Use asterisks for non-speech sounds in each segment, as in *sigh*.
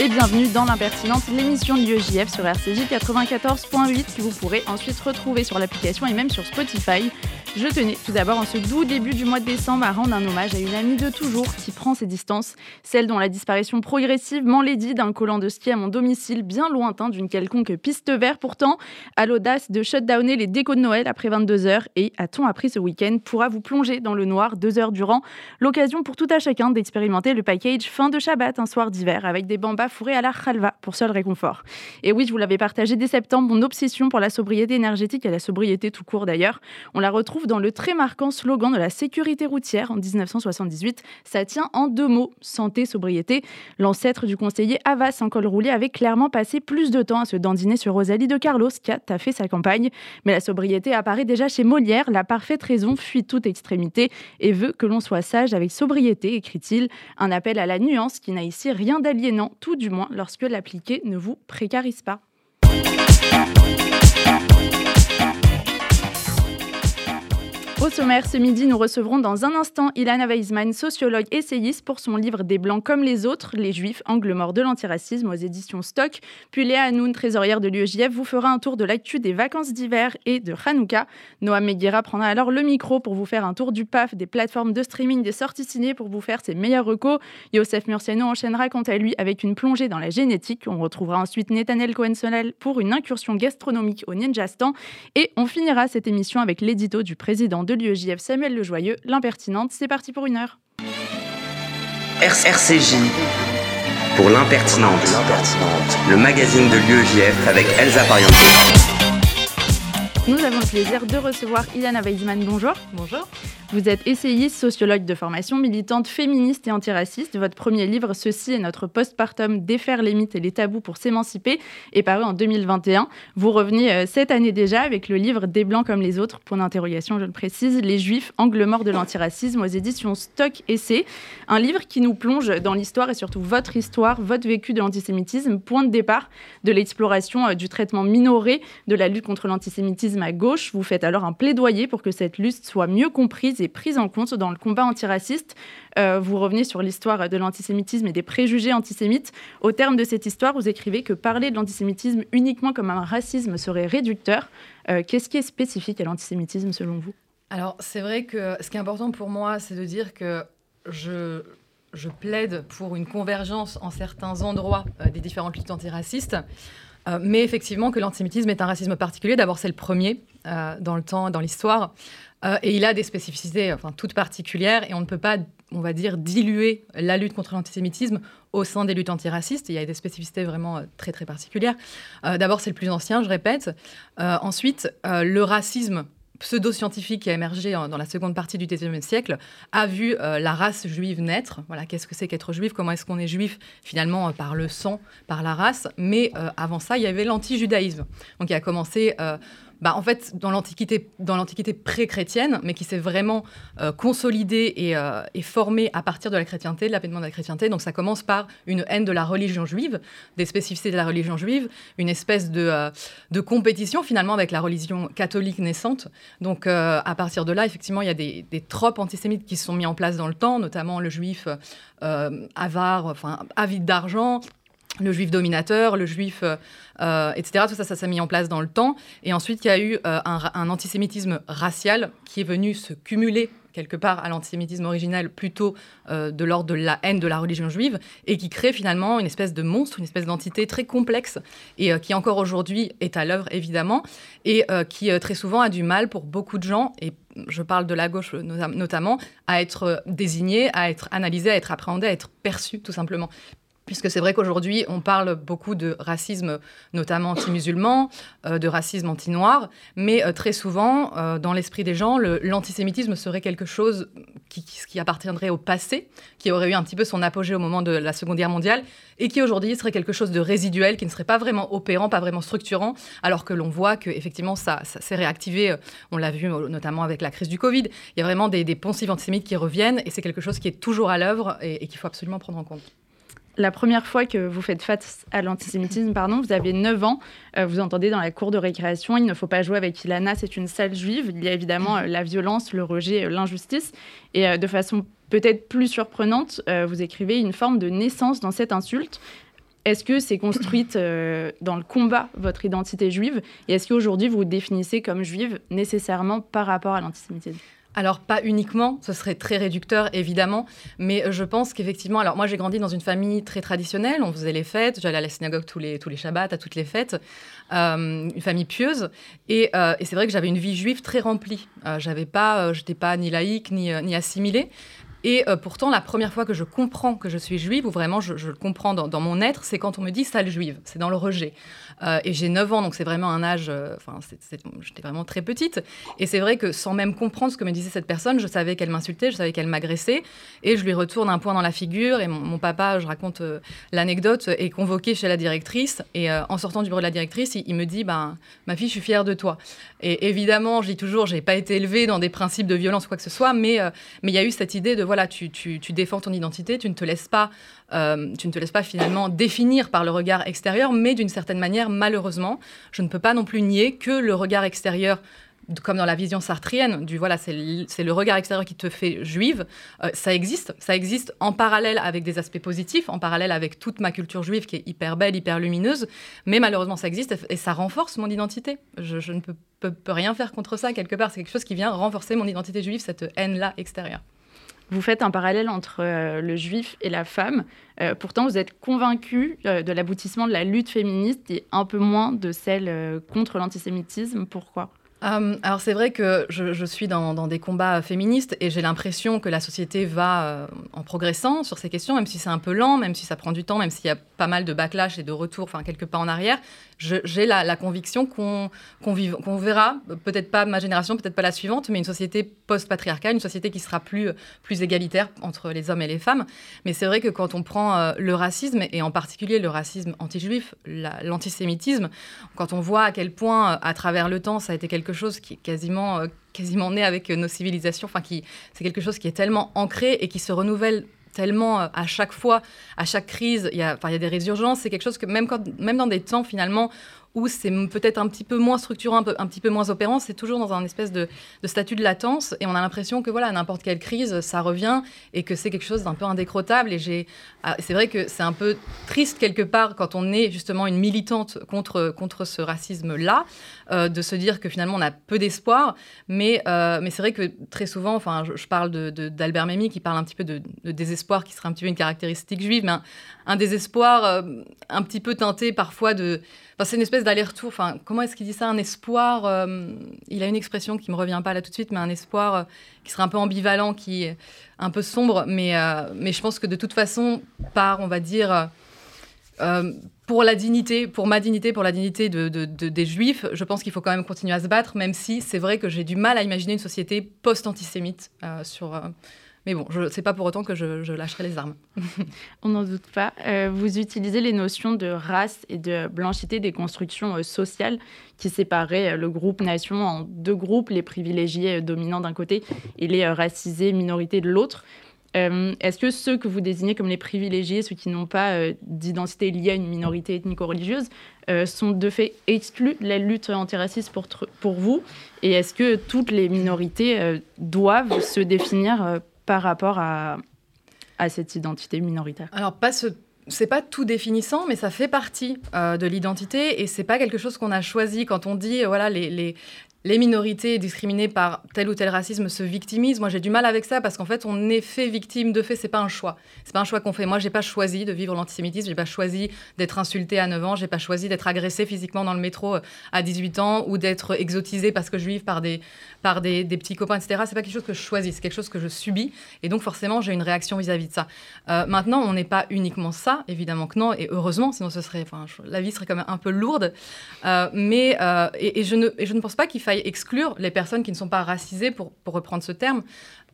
Et bienvenue dans l'impertinente, l'émission de l'UEJF sur RCJ 94.8 que vous pourrez ensuite retrouver sur l'application et même sur Spotify. Je tenais tout d'abord en ce doux début du mois de décembre à rendre un hommage à une amie de toujours qui prend ses distances, celle dont la disparition progressive m'enlaidit d'un collant de ski à mon domicile bien lointain d'une quelconque piste verte pourtant, à l'audace de shutdowner les décos de Noël après 22h et a-t-on appris ce week-end pourra vous plonger dans le noir deux heures durant, l'occasion pour tout à chacun d'expérimenter le package fin de Shabbat un soir d'hiver avec des bambas fourrés à la khalva pour seul réconfort. Et oui, je vous l'avais partagé dès septembre, mon obsession pour la sobriété énergétique et la sobriété tout court d'ailleurs, on la retrouve dans le très marquant slogan de la sécurité routière en 1978. Ça tient en deux mots, santé, sobriété. L'ancêtre du conseiller Havas en col roulé avait clairement passé plus de temps à se dandiner sur Rosalie de Carlos qui a taffé sa campagne. Mais la sobriété apparaît déjà chez Molière. La parfaite raison fuit toute extrémité et veut que l'on soit sage avec sobriété, écrit-il. Un appel à la nuance qui n'a ici rien d'aliénant, tout du moins lorsque l'appliquer ne vous précarise pas. Au sommaire, ce midi, nous recevrons dans un instant Ilana Weizmann, sociologue essayiste, pour son livre Des Blancs comme les autres, les Juifs, angle mort de l'antiracisme aux éditions Stock. Puis Léa Hanoun, trésorière de l'UEJF, vous fera un tour de l'actu des vacances d'hiver et de Hanouka. Noam Meguera prendra alors le micro pour vous faire un tour du PAF, des plateformes de streaming, des sorties ciné pour vous faire ses meilleurs recos. Yosef Murciano enchaînera quant à lui avec une plongée dans la génétique. On retrouvera ensuite Netanel cohen pour une incursion gastronomique au Ninjastan. Et on finira cette émission avec l'édito du président de l'UEJF Samuel Lejoyeux, l'impertinente. C'est parti pour une heure. RCJ pour l'impertinente, le magazine de l'UEJF avec Elsa Pariente. Nous avons le plaisir de recevoir Ilana Weizmann. Bonjour. Bonjour. Vous êtes essayiste, sociologue de formation, militante féministe et antiraciste. Votre premier livre, Ceci est notre postpartum, défaire les mythes et les tabous pour s'émanciper, est paru en 2021. Vous revenez euh, cette année déjà avec le livre Des Blancs comme les autres, point d'interrogation, je le précise, Les Juifs, angle mort de l'antiracisme aux éditions Stock Essai. Un livre qui nous plonge dans l'histoire et surtout votre histoire, votre vécu de l'antisémitisme, point de départ de l'exploration euh, du traitement minoré de la lutte contre l'antisémitisme à gauche. Vous faites alors un plaidoyer pour que cette lutte soit mieux comprise et prise en compte dans le combat antiraciste. Euh, vous revenez sur l'histoire de l'antisémitisme et des préjugés antisémites. Au terme de cette histoire, vous écrivez que parler de l'antisémitisme uniquement comme un racisme serait réducteur. Euh, qu'est-ce qui est spécifique à l'antisémitisme selon vous? Alors c'est vrai que ce qui est important pour moi, c'est de dire que je, je plaide pour une convergence en certains endroits euh, des différentes luttes antiracistes. Euh, mais effectivement que l'antisémitisme est un racisme particulier. D'abord, c'est le premier euh, dans le temps, dans l'histoire. Euh, et il a des spécificités enfin, toutes particulières et on ne peut pas, on va dire, diluer la lutte contre l'antisémitisme au sein des luttes antiracistes. Il y a des spécificités vraiment très, très particulières. D'abord, c'est le plus ancien, je répète. ensuite, le racisme pseudo-scientifique qui a émergé dans la seconde partie du XIXe siècle a vu euh, la race juive naître. Voilà, qu'est-ce que c'est qu'être juif? Comment est-ce qu'on est juif finalement euh, par le sang, par la race? Mais euh, avant ça, il y avait l'anti-judaïsme. Donc, il a commencé bah, en fait, dans l'Antiquité, dans l'Antiquité pré-chrétienne, mais qui s'est vraiment euh, consolidée et, euh, et, formée à partir de la chrétienté, de l'avènement de la chrétienté. Donc ça commence par une haine de la religion juive, des spécificités de la religion juive, une espèce de, euh, compétition finalement avec la religion catholique naissante. Donc à partir de là, effectivement, il y a des, des, tropes antisémites qui se sont mis en place dans le temps, notamment le juif avare, enfin avide d'argent, le juif dominateur, le juif, euh, euh, etc. Tout ça, ça s'est mis en place dans le temps. Et ensuite, il y a eu euh, un, antisémitisme racial qui est venu se cumuler quelque part à l'antisémitisme originel plutôt de l'ordre de la haine de la religion juive et qui crée finalement une espèce de monstre, une espèce d'entité très complexe et qui encore aujourd'hui est à l'œuvre évidemment et qui très souvent a du mal pour beaucoup de gens et je parle de la gauche notamment, à être désigné, à être analysé, à être appréhendé, à être perçu tout simplement puisque c'est vrai qu'aujourd'hui, on parle beaucoup de racisme, notamment anti-musulman, euh, de racisme anti-noir, mais euh, très souvent, euh, dans l'esprit des gens, l'antisémitisme serait quelque chose qui, appartiendrait au passé, qui aurait eu un petit peu son apogée au moment de la Seconde Guerre mondiale, et qui aujourd'hui serait quelque chose de résiduel, qui ne serait pas vraiment opérant, pas vraiment structurant, alors que l'on voit que effectivement ça, s'est réactivé, on l'a vu notamment avec la crise du Covid, il y a vraiment des, des poncifs antisémites qui reviennent, et c'est quelque chose qui est toujours à l'œuvre et qu'il faut absolument prendre en compte. La première fois que vous faites face à l'antisémitisme, pardon, vous avez 9 ans, euh, vous entendez dans la cour de récréation, il ne faut pas jouer avec Ilana, c'est une salle juive. Il y a évidemment euh, la violence, le rejet, euh, l'injustice. Et de façon peut-être plus surprenante, vous écrivez une forme de naissance dans cette insulte. Est-ce que c'est construite dans le combat, votre identité juive? Et est-ce qu'aujourd'hui, vous vous définissez comme juive nécessairement par rapport à l'antisémitisme? Alors pas uniquement, ce serait très réducteur évidemment, mais je pense qu'effectivement, alors moi j'ai grandi dans une famille très traditionnelle, on faisait les fêtes, j'allais à la synagogue tous les, tous les Shabbats, à toutes les fêtes, euh, une famille pieuse, et, euh, et c'est vrai que j'avais une vie juive très remplie. Euh, j'avais pas, j'étais pas ni laïque ni, ni assimilée, et pourtant, la première fois que je comprends que je suis juive, ou vraiment je, le comprends dans, mon être, c'est quand on me dit sale juive. C'est dans le rejet. Euh, et j'ai 9 ans, donc c'est vraiment un âge. Euh, enfin, j'étais vraiment très petite. Et c'est vrai que sans même comprendre ce que me disait cette personne, je savais qu'elle m'insultait, je savais qu'elle m'agressait. Et je lui retourne un point dans la figure. Et mon, papa, je raconte euh, l'anecdote, est convoqué chez la directrice. Et en sortant du bureau de la directrice, il, me dit ben, Ma fille, je suis fière de toi. Et évidemment, je dis toujours j'ai pas été élevée dans des principes de violence ou quoi que ce soit, mais mais il y a eu cette idée de voilà, tu, défends ton identité, tu ne te laisses pas euh, tu ne te laisses pas finalement définir par le regard extérieur, mais d'une certaine manière, malheureusement, je ne peux pas non plus nier que le regard extérieur comme dans la vision sartrienne, du voilà, c'est le, regard extérieur qui te fait juive, euh, ça existe. Ça existe en parallèle avec des aspects positifs, en parallèle avec toute ma culture juive qui est hyper belle, hyper lumineuse, mais malheureusement ça existe et ça renforce mon identité. Je, ne peux, peux, rien faire contre ça quelque part. C'est quelque chose qui vient renforcer mon identité juive, cette haine-là extérieure. Vous faites un parallèle entre euh, le juif et la femme. Euh, pourtant, vous êtes convaincu euh, de l'aboutissement de la lutte féministe et un peu moins de celle contre l'antisémitisme. Pourquoi? Alors c'est vrai que je, suis dans, des combats féministes et j'ai l'impression que la société va en progressant sur ces questions, même si c'est un peu lent, même si ça prend du temps, même s'il y a pas mal de backlash et de retour, enfin quelques pas en arrière j'ai la, conviction qu'on verra, peut-être pas ma génération, peut-être pas la suivante, mais une société post-patriarcale, une société qui sera plus, plus égalitaire entre les hommes et les femmes. Mais c'est vrai que quand on prend euh, le racisme, et en particulier le racisme anti-juif, l'antisémitisme, quand on voit à quel point, euh, à travers le temps, ça a été quelque chose qui est quasiment... Euh, quasiment né avec nos civilisations, enfin qui c'est quelque chose qui est tellement ancré et qui se renouvelle tellement euh, à chaque fois, à chaque crise, il y a, il y a des résurgences. C'est quelque chose que même, quand, même dans des temps finalement où c'est peut-être un petit peu moins structurant, un, peu, un petit peu moins opérant, c'est toujours dans un espèce de, statut de latence et on a l'impression que voilà, n'importe quelle crise, ça revient et que c'est quelque chose d'un peu indécrottable. Et j'ai, ah, c'est vrai que c'est un peu triste quelque part quand on est justement une militante contre, contre ce racisme-là, euh, de se dire que finalement on a peu d'espoir. Mais, euh, mais c'est vrai que très souvent, enfin, je, parle d'Albert de, Memmi qui parle un petit peu de, désespoir qui serait un petit peu une caractéristique juive, mais un, désespoir euh, un petit peu teinté parfois de c'est une espèce d'aller-retour. Enfin, comment est-ce qu'il dit ça? Un espoir. Euh, il a une expression qui me revient pas là tout de suite, mais un espoir euh, qui serait un peu ambivalent, qui est un peu sombre. Mais, euh, mais je pense que de toute façon, par, on va dire, pour la dignité, pour ma dignité, pour la dignité de, des Juifs, je pense qu'il faut quand même continuer à se battre, même si c'est vrai que j'ai du mal à imaginer une société post-antisémite sur mais bon, ce n'est pas pour autant que je, lâcherai les armes. *laughs* On n'en doute pas. Euh, vous utilisez les notions de race et de blanchité des constructions euh, sociales qui séparaient euh, le groupe nation en deux groupes, les privilégiés dominants d'un côté et les racisés minorités de l'autre. Est-ce que ceux que vous désignez comme les privilégiés, ceux qui n'ont pas d'identité liée à une minorité ethnico-religieuse, sont de fait exclus de la lutte antiraciste pour, vous? Et est-ce que toutes les minorités doivent se définir par rapport à, cette identité minoritaire? Alors, ce c'est pas tout définissant, mais ça fait partie euh, de l'identité et c'est pas quelque chose qu'on a choisi. Quand on dit voilà les, les minorités discriminées par tel ou tel racisme se victimisent. Moi, j'ai du mal avec ça parce qu'en fait, on est fait victime de fait. C'est pas un choix. C'est pas un choix qu'on fait. Moi, j'ai pas choisi de vivre l'antisémitisme. J'ai pas choisi d'être insulté à 9 ans. J'ai pas choisi d'être agressé physiquement dans le métro euh, à 18 ans ou d'être exotisé parce que je vis par des par des, petits copains, etc. C'est pas quelque chose que je choisis. C'est quelque chose que je subis. Et donc, forcément, j'ai une réaction vis-à-vis de ça. Euh, maintenant, on n'est pas uniquement ça, évidemment que non. Et heureusement, sinon ce serait, la vie serait quand même un peu lourde. Euh, mais et, je ne et je ne pense pas qu'il faille exclure les personnes qui ne sont pas racisées, pour, reprendre ce terme.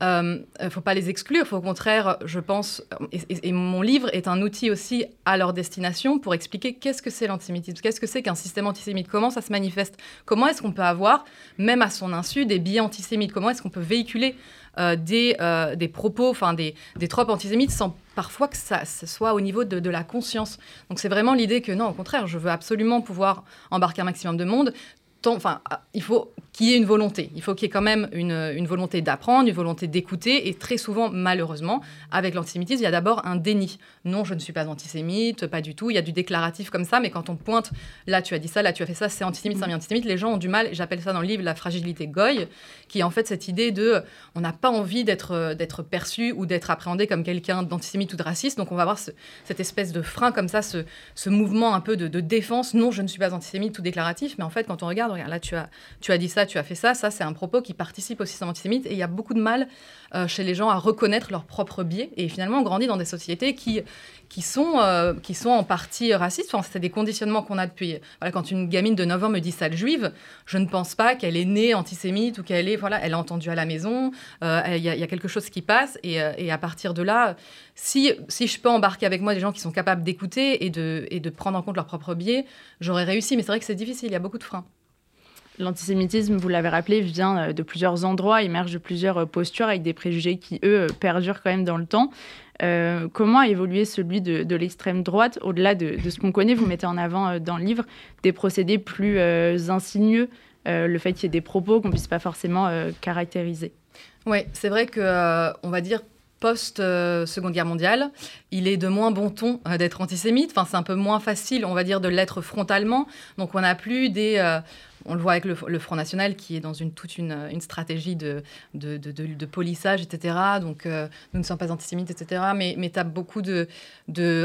Il euh, ne faut pas les exclure, faut au contraire, je pense, et, mon livre est un outil aussi à leur destination pour expliquer qu'est-ce que c'est l'antisémitisme, qu'est-ce que c'est qu'un système antisémite, comment ça se manifeste, comment est-ce qu'on peut avoir, même à son insu, des billets antisémites, comment est-ce qu'on peut véhiculer euh, des, euh, des propos, enfin des, des tropes antisémites sans parfois que ça, soit au niveau de la conscience. Donc c'est vraiment l'idée que non, au contraire, je veux absolument pouvoir embarquer un maximum de monde, enfin, il faut qu'il y ait une volonté. Il faut qu'il y ait quand même une, volonté d'apprendre, une volonté d'écouter. Et très souvent, malheureusement, avec l'antisémitisme, il y a d'abord un déni. Non, je ne suis pas antisémite, pas du tout. Il y a du déclaratif comme ça, mais quand on pointe, là tu as dit ça, là tu as fait ça, c'est antisémite, c'est antisémite, les gens ont du mal. J'appelle ça dans le livre la fragilité goy, qui est en fait cette idée de on n'a pas envie d'être d'être perçu ou d'être appréhendé comme quelqu'un d'antisémite ou de raciste. Donc on va avoir cette espèce de frein comme ça, ce, mouvement un peu de, de défense. Non, je ne suis pas antisémite, tout déclaratif. Mais en fait, quand on regarde, là, tu as, tu as dit ça, tu as fait ça. Ça, c'est un propos qui participe au système antisémite. Et il y a beaucoup de mal euh, chez les gens à reconnaître leurs propres biais. Et finalement, on grandit dans des sociétés qui, qui, sont, euh, qui sont en partie racistes. C'est des conditionnements qu'on a depuis. Quand une gamine de 9 ans me dit sale juive, je ne pense pas qu'elle est née antisémite ou qu'elle est. Voilà, elle a entendu à la maison. Euh, il y, y, a quelque chose qui passe. Et, et, à partir de là, si, si je peux embarquer avec moi des gens qui sont capables d'écouter et de, et de prendre en compte leurs propres biais, j'aurais réussi. Mais c'est vrai que c'est difficile. Il y a beaucoup de freins. L'antisémitisme, vous l'avez rappelé, vient euh, de plusieurs endroits, émerge de plusieurs euh, postures avec des préjugés qui, eux, euh, perdurent quand même dans le temps. comment a évolué celui de, l'extrême droite Au-delà de, ce qu'on connaît, vous mettez en avant dans le livre des procédés plus insigneux, le fait qu'il y ait des propos qu'on ne puisse pas forcément caractériser? Oui, c'est vrai que, on va dire, post-Seconde Guerre mondiale, il est de moins bon ton d'être antisémite. Enfin, c'est un peu moins facile, on va dire, de l'être frontalement. Donc, on n'a plus des, on le voit avec le, Front National qui est dans toute une, stratégie de, polissage, etc. Donc, euh, nous ne sommes pas antisémites, etc. Mais, mais tu as beaucoup de.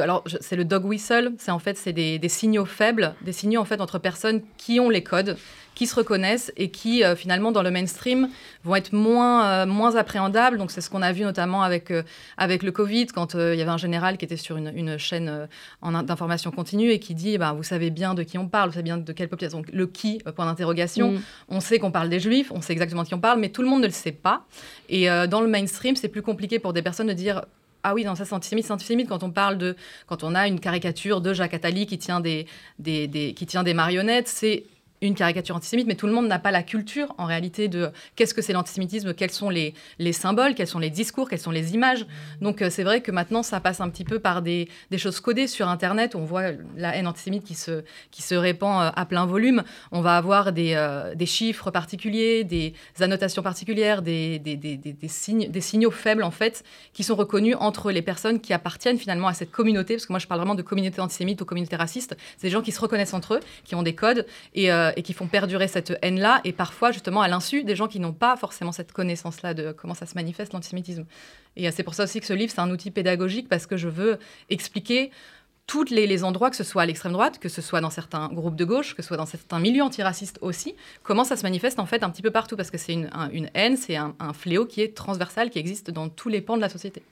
alors, c'est le dog whistle. C'est en fait des, des, signaux faibles, des signaux en fait entre personnes qui ont les codes, qui se reconnaissent et qui, euh, finalement, dans le mainstream, vont être moins, euh, moins appréhendables. Donc, c'est ce qu'on a vu notamment avec, euh, avec le Covid, quand il y avait un général qui était sur une, une chaîne d'information continue et qui dit bah, Vous savez bien de qui on parle, vous savez bien de quelle population. Donc, le qui, point d'interrogation. Mm. On sait qu'on parle des juifs, on sait exactement de qui on parle, mais tout le monde ne le sait pas. Et dans le mainstream, c'est plus compliqué pour des personnes de dire ah oui, dans ça c'est antisémite. C'est antisémite quand on parle de, quand on a une caricature de Jacques Attali qui tient des, des, des qui tient des marionnettes. C'est une caricature antisémite, mais tout le monde n'a pas la culture en réalité de qu'est-ce que c'est l'antisémitisme, quels sont les, les, symboles, quels sont les discours, quelles sont les images. Donc euh, c'est vrai que maintenant ça passe un petit peu par des, des, choses codées sur Internet. On voit la haine antisémite qui se, qui se répand euh, à plein volume. On va avoir des, euh, des chiffres particuliers, des annotations particulières, des, des, des, signes, des signaux faibles en fait qui sont reconnus entre les personnes qui appartiennent finalement à cette communauté. Parce que moi je parle vraiment de communauté antisémite ou communauté raciste. C'est des gens qui se reconnaissent entre eux, qui ont des codes et euh, et qui font perdurer cette haine-là, et parfois justement à l'insu des gens qui n'ont pas forcément cette connaissance-là de comment ça se manifeste l'antisémitisme. Et euh, c'est pour ça aussi que ce livre, c'est un outil pédagogique, parce que je veux expliquer tous les, endroits, que ce soit à l'extrême droite, que ce soit dans certains groupes de gauche, que ce soit dans certains milieux antiracistes aussi, comment ça se manifeste en fait un petit peu partout, parce que c'est une, haine, c'est un, un, fléau qui est transversal, qui existe dans tous les pans de la société.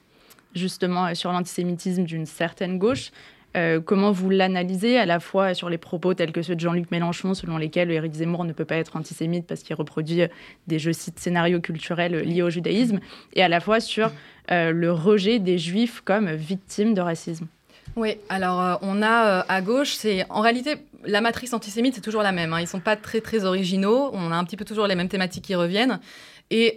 Justement, euh, sur l'antisémitisme d'une certaine gauche, euh, comment vous l'analysez à la fois sur les propos tels que ceux de Jean-Luc Mélenchon, selon lesquels Éric Zemmour ne peut pas être antisémite parce qu'il reproduit des, je cite, scénarios culturels liés au judaïsme, et à la fois sur euh, le rejet des juifs comme victimes de racisme oui, alors euh, on a à gauche, c'est en réalité la matrice antisémite, c'est toujours la même. Hein. Ils sont pas très très originaux. On a un petit peu toujours les mêmes thématiques qui reviennent. Et,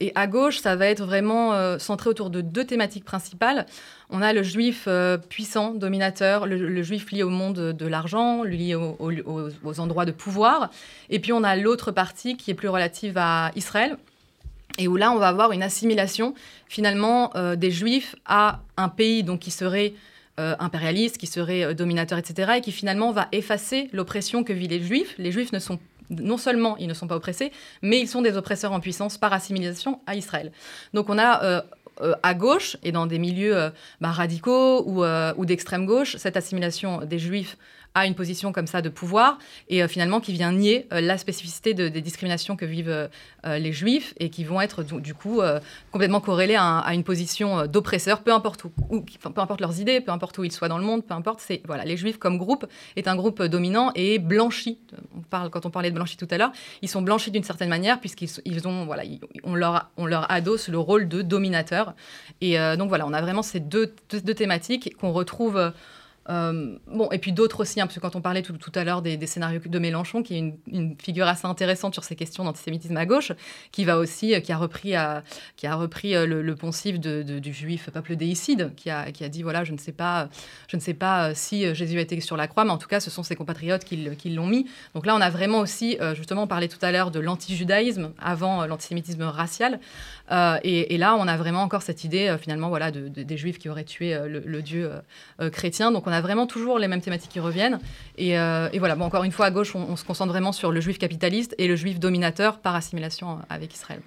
et à gauche, ça va être vraiment centré autour de deux thématiques principales. On a le juif euh, puissant, dominateur, le, juif lié au monde de l'argent, lié aux, endroits de pouvoir. Et puis on a l'autre partie qui est plus relative à Israël, et où là on va avoir une assimilation finalement euh, des juifs à un pays donc, qui serait euh, impérialiste, qui serait dominateur, etc., et qui finalement va effacer l'oppression que vivent les juifs. Les juifs ne sont non seulement ils ne sont pas oppressés, mais ils sont des oppresseurs en puissance par assimilation à Israël. Donc on a euh, à gauche et dans des milieux euh, bah, radicaux euh, ou d'extrême gauche, cette assimilation des juifs à une position comme ça de pouvoir et finalement qui vient nier la spécificité des discriminations que vivent les juifs et qui vont être du, coup complètement corrélés à, une position d'oppresseur, peu importe où, peu importe leurs idées, peu importe où ils soient dans le monde, peu importe. C'est voilà, les juifs comme groupe est un groupe dominant et blanchi. On parle quand on parlait de blanchi tout à l'heure, ils sont blanchis d'une certaine manière puisqu'ils ils ont voilà, on leur on leur adosse le rôle de dominateur. Et donc voilà, on a vraiment ces deux, deux thématiques qu'on retrouve euh, bon, et puis d'autres aussi, hein, parce que quand on parlait tout, à l'heure des, scénarios de Mélenchon, qui est une, figure assez intéressante sur ces questions d'antisémitisme à gauche, qui va aussi, euh, qui a repris, qui a repris euh, le, poncif du juif peuple déicide, qui a, qui a dit voilà, je ne sais pas, je ne sais pas si Jésus a été sur la croix, mais en tout cas, ce sont ses compatriotes qui, l'ont mis. Donc là, on a vraiment aussi, justement, on parlait tout à l'heure de l'anti-judaïsme avant l'antisémitisme racial, et, là, on a vraiment encore cette idée, finalement, voilà, de, des juifs qui auraient tué le, le Dieu chrétien. Donc on a vraiment toujours les mêmes thématiques qui reviennent. Et, euh, voilà, bon, encore une fois, à gauche, on, se concentre vraiment sur le juif capitaliste et le juif dominateur par assimilation avec Israël.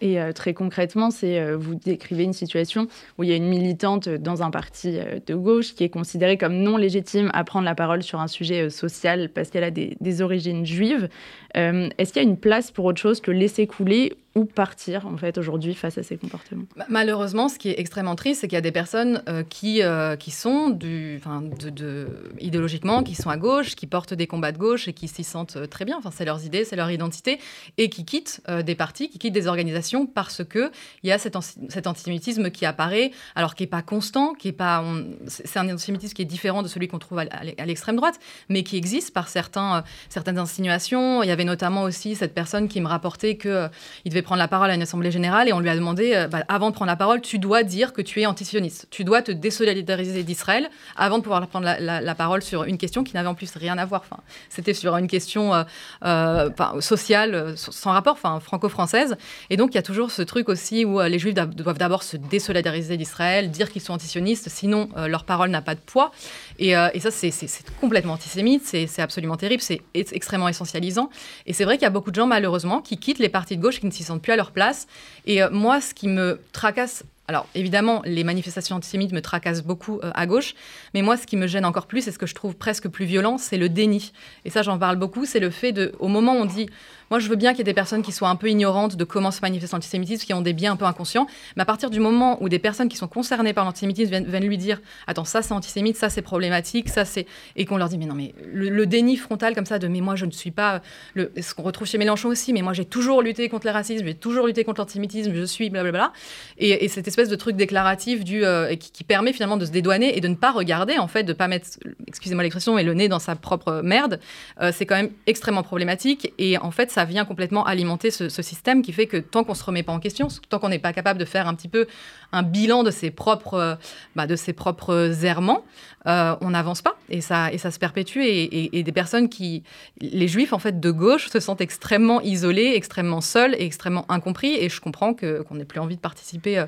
Et euh, très concrètement, c'est euh, vous décrivez une situation où il y a une militante dans un parti de gauche qui est considérée comme non légitime à prendre la parole sur un sujet social parce qu'elle a des, des origines juives. Est-ce qu'il y a une place pour autre chose que laisser couler ou partir en fait aujourd'hui face à ces comportements? Malheureusement, ce qui est extrêmement triste, c'est qu'il y a des personnes euh, qui, euh, qui sont du, de, de, idéologiquement, qui sont à gauche, qui portent des combats de gauche et qui s'y sentent euh, très bien. Enfin, c'est leurs idées, c'est leur identité, et qui quittent des partis, qui quittent des organisations parce que il y a cet, cet antisémitisme qui apparaît, alors qui n'est pas constant, qui est pas, c'est un antisémitisme qui est différent de celui qu'on trouve à, l'extrême droite, mais qui existe par certains, certaines insinuations. Il y avait notamment aussi cette personne qui me rapportait que il devait prendre la parole à une assemblée générale et on lui a demandé, euh, bah, avant de prendre la parole, tu dois dire que tu es antisioniste. Tu dois te désolidariser d'Israël avant de pouvoir prendre la, parole sur une question qui n'avait en plus rien à voir. Enfin, C'était sur une question euh, euh, sociale, sans rapport, franco-française. Et donc, il y a toujours ce truc aussi où les juifs doivent d'abord se désolidariser d'Israël, dire qu'ils sont antisionistes, sinon leur parole n'a pas de poids. Et, et ça, c'est complètement antisémite, c'est absolument terrible, c'est extrêmement essentialisant. Et c'est vrai qu'il y a beaucoup de gens, malheureusement, qui quittent les partis de gauche, qui ne s'y sentent plus à leur place. Et euh, moi, ce qui me tracasse alors évidemment, les manifestations antisémites me tracassent beaucoup euh, à gauche, mais moi, ce qui me gêne encore plus et ce que je trouve presque plus violent, c'est le déni. Et ça, j'en parle beaucoup, c'est le fait de, au moment où on dit, moi, je veux bien qu'il y ait des personnes qui soient un peu ignorantes de comment se manifeste l'antisémitisme, qui ont des biais un peu inconscients, mais à partir du moment où des personnes qui sont concernées par l'antisémitisme viennent, lui dire, attends, ça c'est antisémite, ça c'est problématique, ça c'est, et qu'on leur dit, mais non, mais le, déni frontal comme ça de, mais moi je ne suis pas, ce qu'on retrouve chez Mélenchon aussi, mais moi j'ai toujours lutté contre le racisme, j'ai toujours lutté contre l'antisémitisme, je suis blablabla, et, et cette espèce de truc déclaratif du, euh, qui, permet finalement de se dédouaner et de ne pas regarder, en fait, de ne pas mettre, excusez-moi l'expression, mais le nez dans sa propre merde, euh, c'est quand même extrêmement problématique. Et en fait, ça vient complètement alimenter ce, système qui fait que tant qu'on ne se remet pas en question, tant qu'on n'est pas capable de faire un petit peu un bilan de ses propres, euh, bah, de ses propres errements, on n'avance pas et ça, et ça se perpétue. Et, des personnes qui, les juifs en fait de gauche, se sentent extrêmement isolés, extrêmement seuls et extrêmement incompris. Et je comprends qu'on n'ait plus envie de participer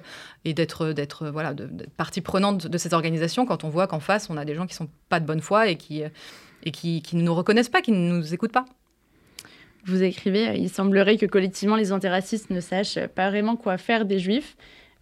et d'être d'être voilà de, partie prenante de ces organisations quand on voit qu'en face on a des gens qui sont pas de bonne foi et qui et qui, qui ne nous reconnaissent pas, qui ne nous écoutent pas. Vous écrivez, il semblerait que collectivement les antiracistes ne sachent pas vraiment quoi faire des juifs.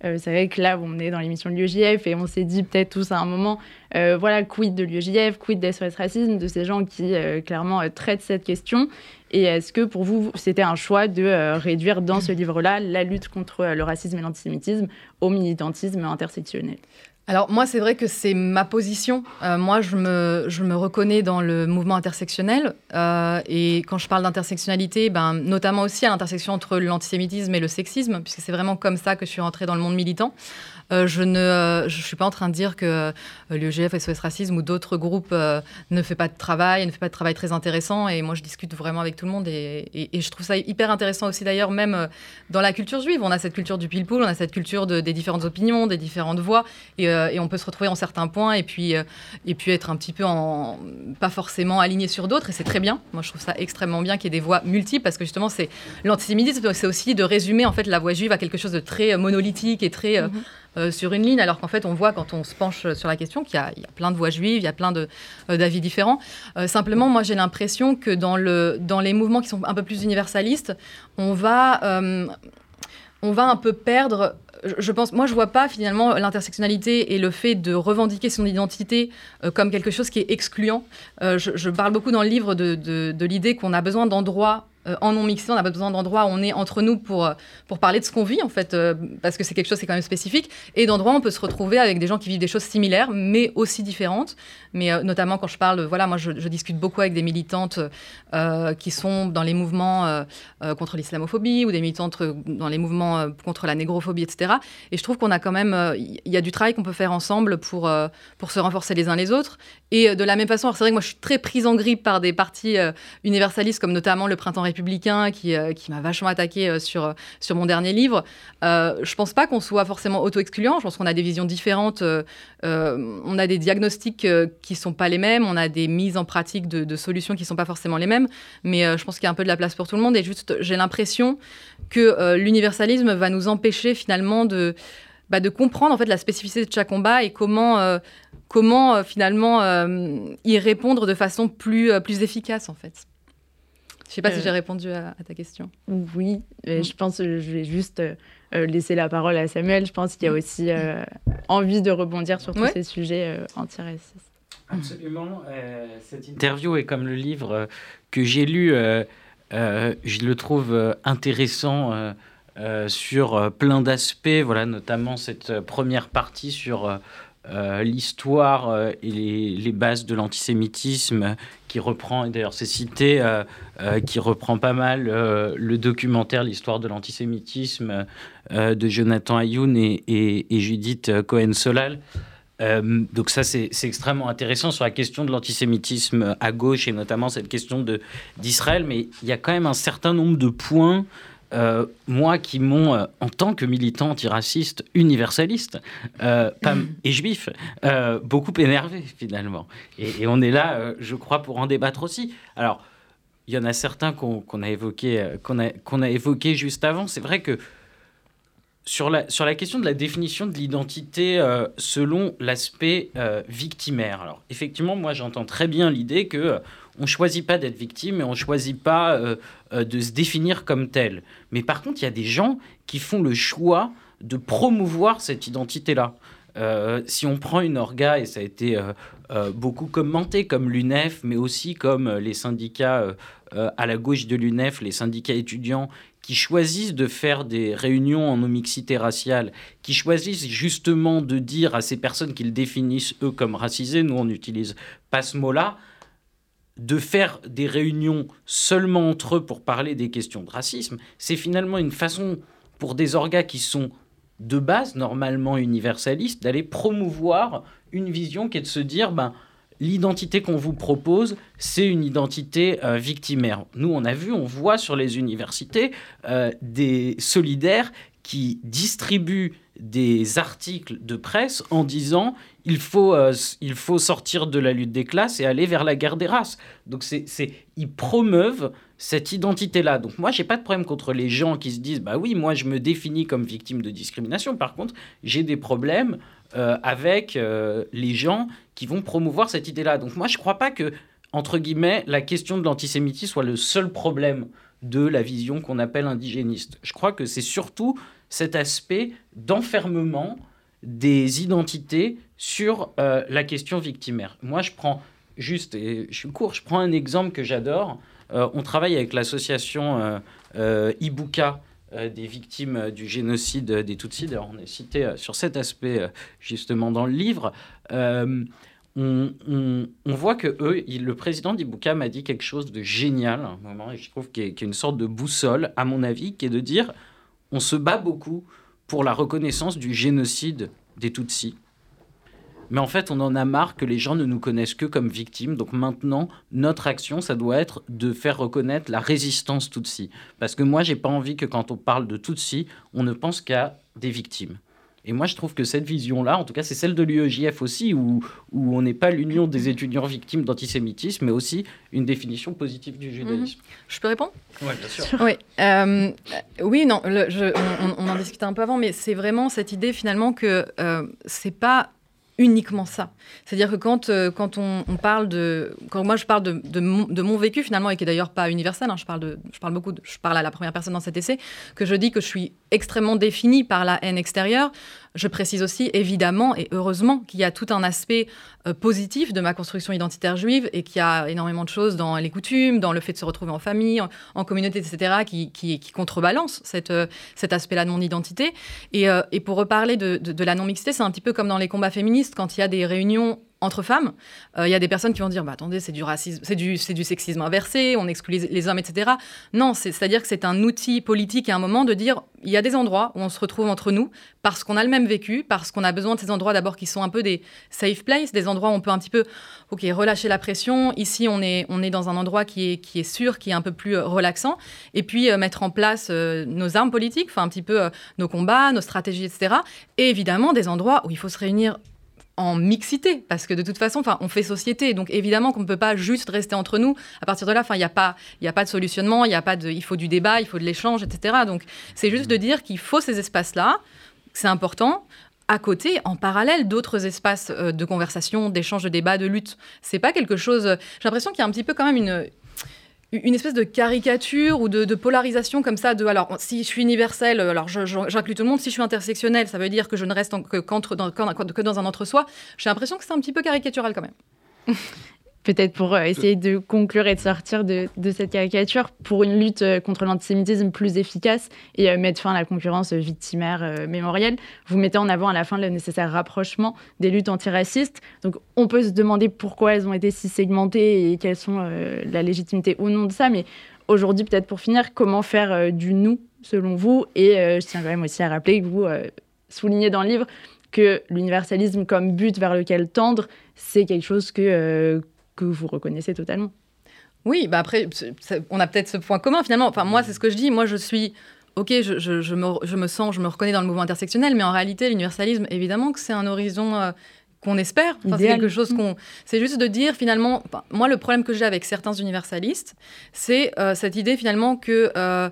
Euh, c'est vrai que là, on est dans l'émission de l'UEJF et on s'est dit peut-être tous à un moment, euh, voilà, quid de l'UEJF, quid des racisme, de ces gens qui euh, clairement traitent cette question. Et est-ce que pour vous, c'était un choix de réduire dans ce livre-là la lutte contre le racisme et l'antisémitisme au militantisme intersectionnel? Alors moi, c'est vrai que c'est ma position. Euh, moi, je me, je me reconnais dans le mouvement intersectionnel. Euh, et quand je parle d'intersectionnalité, ben, notamment aussi à l'intersection entre l'antisémitisme et le sexisme, puisque c'est vraiment comme ça que je suis rentrée dans le monde militant. Euh, je ne je suis pas en train de dire que l'UEGF, SOS Racisme ou d'autres groupes ne fait pas de travail, ne fait pas de travail très intéressant. Et moi, je discute vraiment avec tout le monde. Et, je trouve ça hyper intéressant aussi, d'ailleurs, même dans la culture juive. On a cette culture du pile-poule, on a cette culture des différentes opinions, des différentes voix. Et, on peut se retrouver en certains points et puis, et puis être un petit peu en, pas forcément aligné sur d'autres. Et c'est très bien. Moi, je trouve ça extrêmement bien qu'il y ait des voix multiples parce que justement, c'est l'antisémitisme, c'est aussi de résumer en fait la voix juive à quelque chose de très monolithique et très. Euh, sur une ligne, alors qu'en fait, on voit quand on se penche sur la question qu'il y, a plein de voix juives, il y a plein euh, d'avis différents. Euh, simplement, moi, j'ai l'impression que dans, le, dans les mouvements qui sont un peu plus universalistes, on va on va un peu perdre je pense, moi, je vois pas finalement l'intersectionnalité et le fait de revendiquer son identité euh, comme quelque chose qui est excluant. Euh, je, parle beaucoup dans le livre de, de l'idée qu'on a besoin d'endroits euh, en non mixé, on n'a pas besoin d'endroits où on est entre nous pour, euh, pour parler de ce qu'on vit, en fait, euh, parce que c'est quelque chose qui est quand même spécifique. Et d'endroits où on peut se retrouver avec des gens qui vivent des choses similaires, mais aussi différentes. Mais notamment quand je parle, voilà, moi je, discute beaucoup avec des militantes qui sont dans les mouvements contre l'islamophobie ou des militantes dans les mouvements contre la négrophobie, etc. Et je trouve qu'on a quand même, il y a du travail qu'on peut faire ensemble pour, pour se renforcer les uns les autres. Et de la même façon, c'est vrai que moi je suis très prise en grippe par des partis universalistes, comme notamment le Printemps républicain qui, euh, m'a vachement attaqué euh, sur, sur mon dernier livre. Euh, je pense pas qu'on soit forcément auto-excluant. Je pense qu'on a des visions différentes. on a des diagnostics qui sont pas les mêmes. On a des mises en pratique de, solutions qui sont pas forcément les mêmes. Mais je pense qu'il y a un peu de la place pour tout le monde. Et juste, j'ai l'impression que l'universalisme va nous empêcher finalement de, bah, de comprendre en fait la spécificité de chaque combat et comment, comment finalement y répondre de façon plus, plus efficace en fait. Je sais pas si j'ai euh, répondu à, ta question. Oui, je pense que je vais juste euh, euh, laisser la parole à Samuel. Je pense qu'il y a mm. aussi envie de rebondir sur tous ces sujets anti-racistes. Absolument. cette interview est comme le livre que j'ai lu. je le trouve intéressant sur plein d'aspects, voilà, notamment cette première partie sur l'histoire et les, bases de l'antisémitisme qui reprend, d'ailleurs c'est cité, euh, euh, qui reprend pas mal euh, le documentaire L'histoire de l'antisémitisme de Jonathan Ayoun et, Judith Cohen-Solal. donc ça, c'est extrêmement intéressant sur la question de l'antisémitisme à gauche et notamment cette question d'Israël. Mais il y a quand même un certain nombre de points euh, moi qui m'ont, euh, en tant que militant antiraciste, universaliste euh, *laughs* et juif, beaucoup énervé finalement. Et, on est là, je crois, pour en débattre aussi. Alors, il y en a certains qu'on a, évoqué, qu'on a, qu'on a évoqué juste avant. C'est vrai que sur la, sur la question de la définition de l'identité selon l'aspect victimaire, alors effectivement, moi j'entends très bien l'idée que on choisit pas d'être victime et on choisit pas euh, euh, de se définir comme tel. Mais par contre, il y a des gens qui font le choix de promouvoir cette identité-là. Euh, si on prend une orga, et ça a été beaucoup commenté, comme l'UNEF, mais aussi comme les syndicats à la gauche de l'UNEF, les syndicats étudiants, qui choisissent de faire des réunions en homixité raciale, qui choisissent justement de dire à ces personnes qu'ils définissent eux comme racisés, nous on n'utilise pas ce mot-là, de faire des réunions seulement entre eux pour parler des questions de racisme, c'est finalement une façon pour des orgas qui sont de base normalement universalistes d'aller promouvoir une vision qui est de se dire ben l'identité qu'on vous propose, c'est une identité euh, victimaire. Nous, on a vu, on voit sur les universités euh, des solidaires qui distribuent des articles de presse en disant il faut, euh, il faut sortir de la lutte des classes et aller vers la guerre des races. Donc c'est, ils promeuvent cette identité-là. Donc moi, j'ai pas de problème contre les gens qui se disent bah oui, moi je me définis comme victime de discrimination. Par contre, j'ai des problèmes euh, avec euh, les gens qui vont promouvoir cette idée-là. Donc moi, je crois pas que entre guillemets la question de l'antisémitisme soit le seul problème de la vision qu'on appelle indigéniste. Je crois que c'est surtout cet aspect d'enfermement des identités sur euh, la question victimaire. Moi, je prends juste, et je suis court, je prends un exemple que j'adore. Euh, on travaille avec l'association euh, Ibuka des victimes du génocide des Tutsis. On est cité sur cet aspect justement dans le livre. On, voit que eux, le président d'Ibuka m'a dit quelque chose de génial, un moment, et je trouve qu'il y, a une sorte de boussole, à mon avis, qui est de dire on se bat beaucoup pour la reconnaissance du génocide des Tutsis. Mais en fait, on en a marre que les gens ne nous connaissent que comme victimes. Donc maintenant, notre action, ça doit être de faire reconnaître la résistance Tutsi. Parce que moi, j'ai pas envie que quand on parle de Tutsi, on ne pense qu'à des victimes. Et moi, je trouve que cette vision-là, en tout cas, c'est celle de l'UEJF aussi, où, où on n'est pas l'union des étudiants victimes d'antisémitisme, mais aussi une définition positive du judaïsme. Mhm. Je peux répondre? Oui, bien sûr. Oui, euh, oui non, on, en discutait un peu avant, mais c'est vraiment cette idée finalement que euh, c'est pas uniquement ça. C'est-à-dire que quand, euh, quand on, parle de... Quand moi, je parle de, de, mon, vécu, finalement, et qui est d'ailleurs pas universel, hein, je, parle de, je parle beaucoup, je parle à la première personne dans cet essai, que je dis que je suis extrêmement définie par la haine extérieure, je précise aussi, évidemment, et heureusement, qu'il y a tout un aspect euh, positif de ma construction identitaire juive et qu'il y a énormément de choses dans les coutumes, dans le fait de se retrouver en famille, en, communauté, etc., qui, qui, cette, euh, cet aspect-là de mon identité. Et, et pour reparler de, de la non-mixité, c'est un petit peu comme dans les combats féministes, quand il y a des réunions entre femmes, euh, il y a des personnes qui vont dire bah, attendez, c'est du racisme, c'est du, sexisme inversé, on exclut les, hommes, etc. Non, c'est, à dire que c'est un outil politique à un moment de dire il y a des endroits où on se retrouve entre nous parce qu'on a le même vécu, parce qu'on a besoin de ces endroits d'abord qui sont un peu des safe places, des endroits où on peut un petit peu ok relâcher la pression. Ici, on est, dans un endroit qui est, qui est sûr, qui est un peu plus euh, relaxant, et puis euh, mettre en place nos armes politiques, enfin un petit peu nos combats, nos stratégies, etc. Et évidemment des endroits où il faut se réunir en mixité, parce que de toute façon, enfin, on fait société, donc évidemment qu'on ne peut pas juste rester entre nous. À partir de là, enfin, il n'y a pas, il a pas de solutionnement, il y a pas de, il faut du débat, il faut de l'échange, etc. Donc, c'est juste de dire qu'il faut ces espaces-là, c'est important. À côté, en parallèle, d'autres espaces euh, de conversation, d'échange, de débat, de lutte. C'est pas quelque chose. J'ai l'impression qu'il y a un petit peu quand même une une espèce de caricature ou de, polarisation comme ça de alors si je suis universel alors j'inclus tout le monde si je suis intersectionnel ça veut dire que je ne reste que, dans, que dans un entre-soi j'ai l'impression que c'est un petit peu caricatural quand même peut-être pour euh, essayer de conclure et de sortir de, cette caricature, pour une lutte euh, contre l'antisémitisme plus efficace et euh, mettre fin à la concurrence victimaire mémorielle, vous mettez en avant à la fin le nécessaire rapprochement des luttes antiracistes. Donc on peut se demander pourquoi elles ont été si segmentées et quelles sont la légitimité ou non de ça, mais aujourd'hui peut-être pour finir, comment faire du nous selon vous? Et je tiens quand même aussi à rappeler que vous soulignez dans le livre que l'universalisme comme but vers lequel tendre, c'est quelque chose que que vous reconnaissez totalement. Oui, bah après, on a peut-être ce point commun finalement. Enfin, moi, c'est ce que je dis. Moi, je suis. Ok, je, je, me, je, me, sens, je me reconnais dans le mouvement intersectionnel, mais en réalité, l'universalisme, évidemment que c'est un horizon euh, qu'on espère. c'est quelque chose qu'on. C'est juste de dire finalement. moi, le problème que j'ai avec certains universalistes, c'est euh, cette idée finalement que. Euh,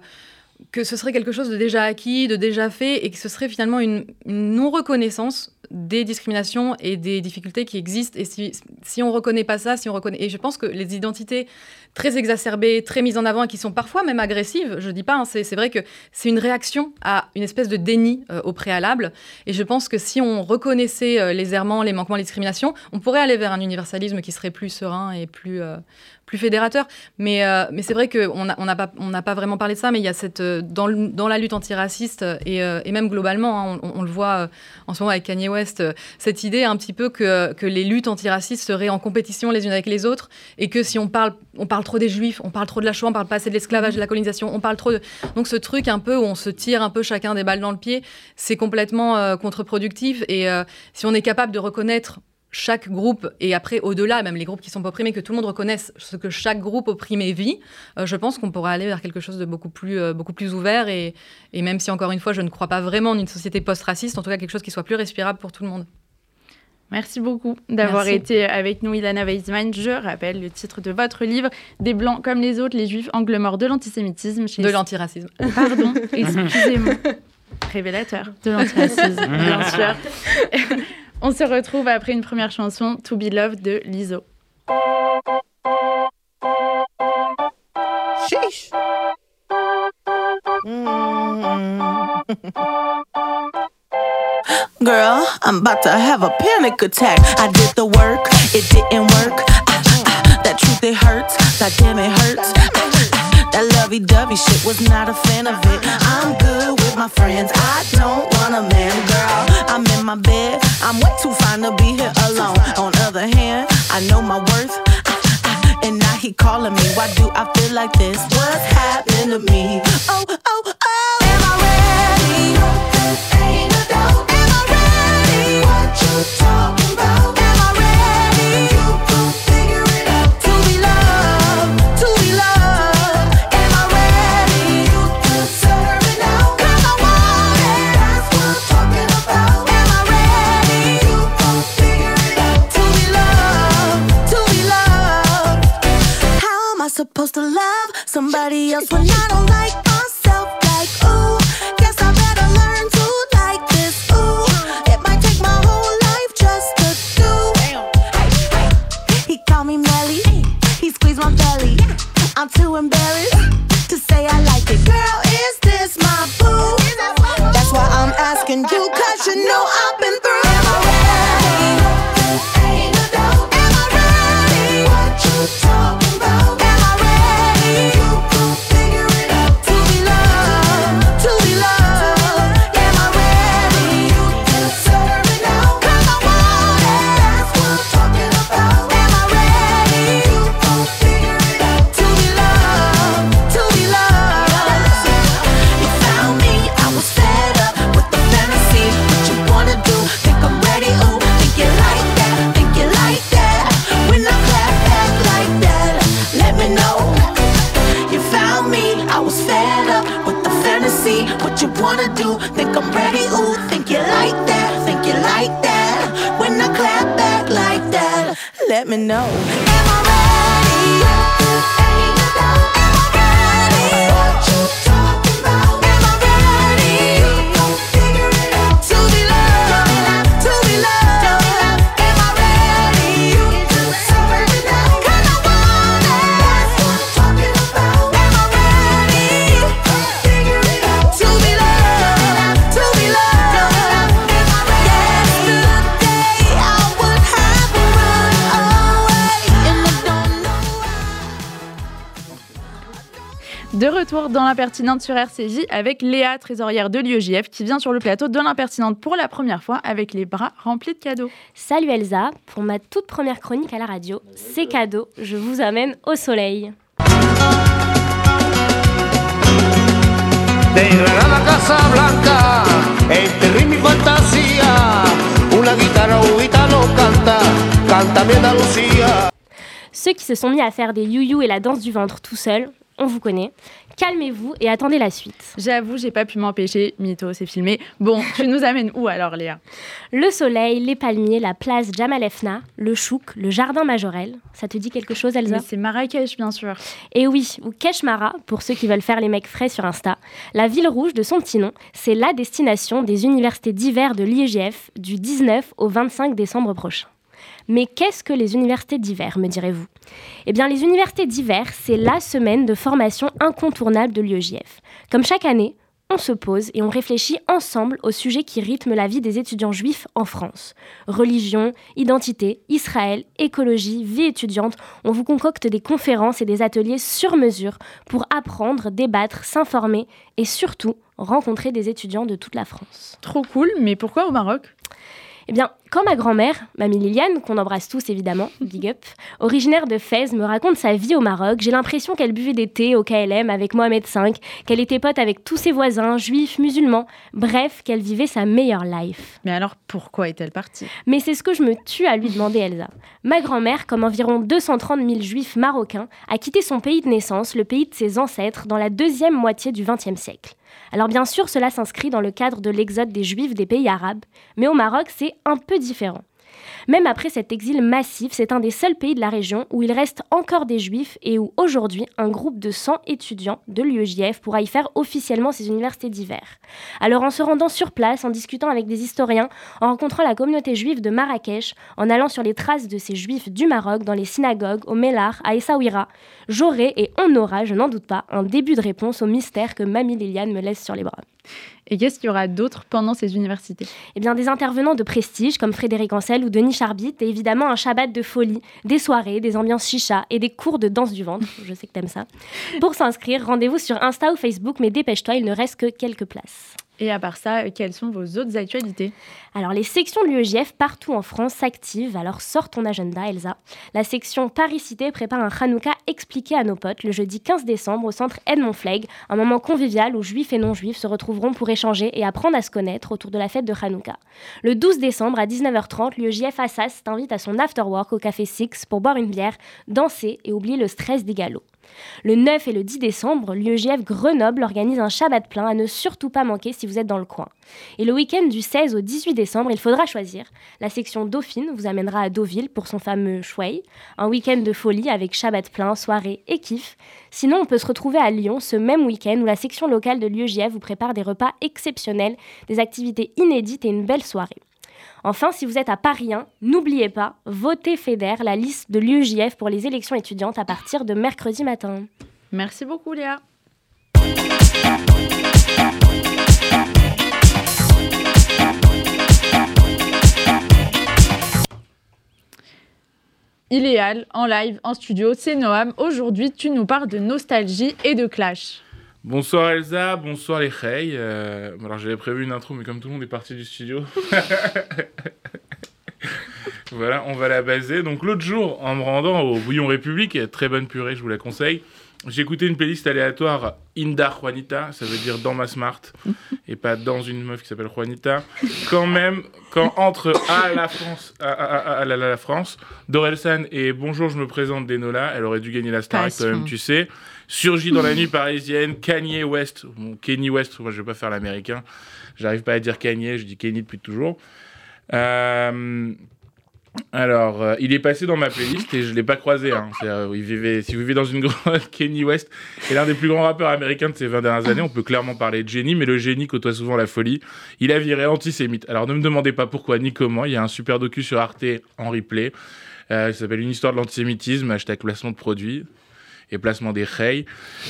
que ce serait quelque chose de déjà acquis, de déjà fait, et que ce serait finalement une, non-reconnaissance des discriminations et des difficultés qui existent. Et si, si on ne reconnaît pas ça, si on reconnaît... Et je pense que les identités très exacerbées, très mises en avant, et qui sont parfois même agressives, je ne dis pas, hein, c'est vrai que c'est une réaction à une espèce de déni euh, au préalable. Et je pense que si on reconnaissait euh, les errements, les manquements, les discriminations, on pourrait aller vers un universalisme qui serait plus serein et plus, euh, plus fédérateur. Mais, c'est vrai qu'on n'a pas, pas vraiment parlé de ça, mais il y a cette, dans, la lutte antiraciste et, même globalement, hein, on, le voit en ce moment avec Kanye West, cette idée un petit peu que les luttes antiracistes seraient en compétition les unes avec les autres et que si on parle, on parle trop des juifs, on parle trop de la Shoah, on parle pas assez de l'esclavage, de la colonisation, on parle trop de... Donc ce truc un peu où on se tire un peu chacun des balles dans le pied, c'est complètement contre-productif. Et si on est capable de reconnaître chaque groupe, et après au-delà, même les groupes qui sont opprimés, que tout le monde reconnaisse ce que chaque groupe opprimé vit, euh, je pense qu'on pourra aller vers quelque chose de beaucoup plus, euh, beaucoup plus ouvert. Et, et, même si, encore une fois, je ne crois pas vraiment en une société post-raciste, en tout cas quelque chose qui soit plus respirable pour tout le monde. Merci beaucoup d'avoir été avec nous, Ilana Weizmann. Je rappelle le titre de votre livre Des Blancs comme les autres, les Juifs, angle mort de l'antisémitisme. De l'antiracisme. Pardon, *laughs* excusez-moi. Révélateur de l'antiracisme, *laughs* bien sûr. On se retrouve après une première chanson, To Be Loved de Lizzo. Sheesh. *laughs* Girl, I'm about to have a panic attack. I did the work, it didn't work. Ah, ah, ah, that truth, it hurts. That damn, it hurts. that lovey dovey shit was not a fan of it. I'm good with my friends. I don't want a man, girl. I'm in my bed. I'm way too fine to be here alone. On other hand, I know my worth. And now he calling me. Why do I feel like this? What's happening to me? Oh, oh, oh. Am I ready? Ain't Cause when I retour dans l'impertinente sur RCJ avec Léa, trésorière de l'UEJF, qui vient sur le plateau de l'impertinente pour la première fois avec les bras remplis de cadeaux. Salut Elsa, pour ma toute première chronique à la radio, c'est cadeau, je vous amène au soleil. De Granada a Casablanca, entre ritmo y fantasía, una guitarra un gitano canta, canta mi Andalucía. Ceux qui se sont mis à faire des you et la danse du ventre tout seuls, on vous connaît. Calmez-vous et attendez la suite. J'avoue, j'ai pas pu m'empêcher. Mytho, c'est filmé. Bon, *laughs* tu nous amènes où alors, Léa? Le soleil, les palmiers, la place Jamal Efna, le chouk, le jardin majorel. Ça te dit quelque chose, Elsa? C'est Marrakech, bien sûr. Et oui, ou Keshmara, pour ceux qui veulent faire les mecs frais sur Insta. La ville rouge de son petit nom, c'est la destination des universités d'hiver de l'IEGF du 19 au 25 décembre prochain. Mais qu'est-ce que les universités d'hiver, me direz-vous? Eh bien, les universités d'hiver, c'est la semaine de formation incontournable de l'IEJF. Comme chaque année, on se pose et on réfléchit ensemble aux sujets qui rythment la vie des étudiants juifs en France. Religion, identité, Israël, écologie, vie étudiante, on vous concocte des conférences et des ateliers sur mesure pour apprendre, débattre, s'informer et surtout rencontrer des étudiants de toute la France. Trop cool, mais pourquoi au Maroc? Eh bien, quand ma grand-mère, mamie Liliane, qu'on embrasse tous évidemment, *laughs* big up, originaire de Fès, me raconte sa vie au Maroc, j'ai l'impression qu'elle buvait des thés au KLM avec Mohamed V, qu'elle était pote avec tous ses voisins, juifs, musulmans, bref, qu'elle vivait sa meilleure life. Mais alors, pourquoi est-elle partie? Mais c'est ce que je me tue à lui demander, Elsa. Ma grand-mère, comme environ 230 000 juifs marocains, a quitté son pays de naissance, le pays de ses ancêtres, dans la deuxième moitié du XXe siècle. Alors bien sûr, cela s'inscrit dans le cadre de l'exode des Juifs des pays arabes, mais au Maroc, c'est un peu différent. Même après cet exil massif, c'est un des seuls pays de la région où il reste encore des juifs et où aujourd'hui un groupe de 100 étudiants de l'UEJF pourra y faire officiellement ses universités d'hiver. Alors en se rendant sur place, en discutant avec des historiens, en rencontrant la communauté juive de Marrakech, en allant sur les traces de ces juifs du Maroc dans les synagogues, au Mellar, à Essaouira, j'aurai et on aura, je n'en doute pas, un début de réponse au mystère que Mamie Liliane me laisse sur les bras. Et qu'est-ce qu'il y aura d'autre pendant ces universités? Eh bien, des intervenants de prestige comme Frédéric Ancel ou Denis Charbit, et évidemment un Shabbat de folie, des soirées, des ambiances chicha et des cours de danse du ventre. Je sais que t'aimes ça. Pour s'inscrire, rendez-vous sur Insta ou Facebook, mais dépêche-toi, il ne reste que quelques places. Et à part ça, quelles sont vos autres actualités? Alors, les sections de l'UEJF partout en France s'activent. Alors, sors ton agenda, Elsa. La section Paris-Cité prépare un Hanouka expliqué à nos potes le jeudi 15 décembre au centre Edmond Flegg, un moment convivial où juifs et non-juifs se retrouveront pour échanger et apprendre à se connaître autour de la fête de Hanouka. Le 12 décembre à 19h30, l'UEJF Assas t'invite à son afterwork au Café Six pour boire une bière, danser et oublier le stress des galops. Le 9 et le 10 décembre, l'UEJF Grenoble organise un Shabbat plein à ne surtout pas manquer si vous êtes dans le coin. Et le week-end du 16 au 18 décembre, il faudra choisir. La section Dauphine vous amènera à Deauville pour son fameux Chouei, un week-end de folie avec Shabbat plein, soirée et kiff. Sinon, on peut se retrouver à Lyon ce même week-end où la section locale de l'UEJF vous prépare des repas exceptionnels, des activités inédites et une belle soirée. Enfin, si vous êtes à Paris 1, n'oubliez pas, votez FEDER, la liste de l'UEJF pour les élections étudiantes à partir de mercredi matin. Merci beaucoup, Léa. Iléal, en live, en studio, c'est Noam. Aujourd'hui, tu nous parles de nostalgie et de clash. Bonsoir Elsa, bonsoir les Hey. Euh, alors j'avais prévu une intro, mais comme tout le monde est parti du studio. *laughs* voilà, on va la baser. Donc l'autre jour, en me rendant au Bouillon République, très bonne purée, je vous la conseille, j'ai écouté une playlist aléatoire Inda Juanita, ça veut dire dans ma smart, et pas dans une meuf qui s'appelle Juanita. Quand même, quand entre à la France, à, à- à- à la, la- la France, Dorelsan et Bonjour, je me présente d'Enola, elle aurait dû gagner la star quand même, tu sais. Surgit dans la nuit parisienne, Kanye West, bon, Kenny West, moi je vais pas faire l'américain, j'arrive pas à dire Kanye, je dis Kenny depuis toujours. Euh, alors, euh, il est passé dans ma playlist et je l'ai pas croisé. hein. Euh, il vivait, si vous vivez dans une *laughs* grotte, Kenny West est l'un des plus grands rappeurs américains de ces 20 dernières années. On peut clairement parler de génie, mais le génie côtoie souvent la folie. Il a viré antisémite. Alors, ne me demandez pas pourquoi ni comment. Il y a un super docu sur Arte en replay. Qui s'appelle Une histoire de l'antisémitisme, hashtag placement de produits et placement des reilles.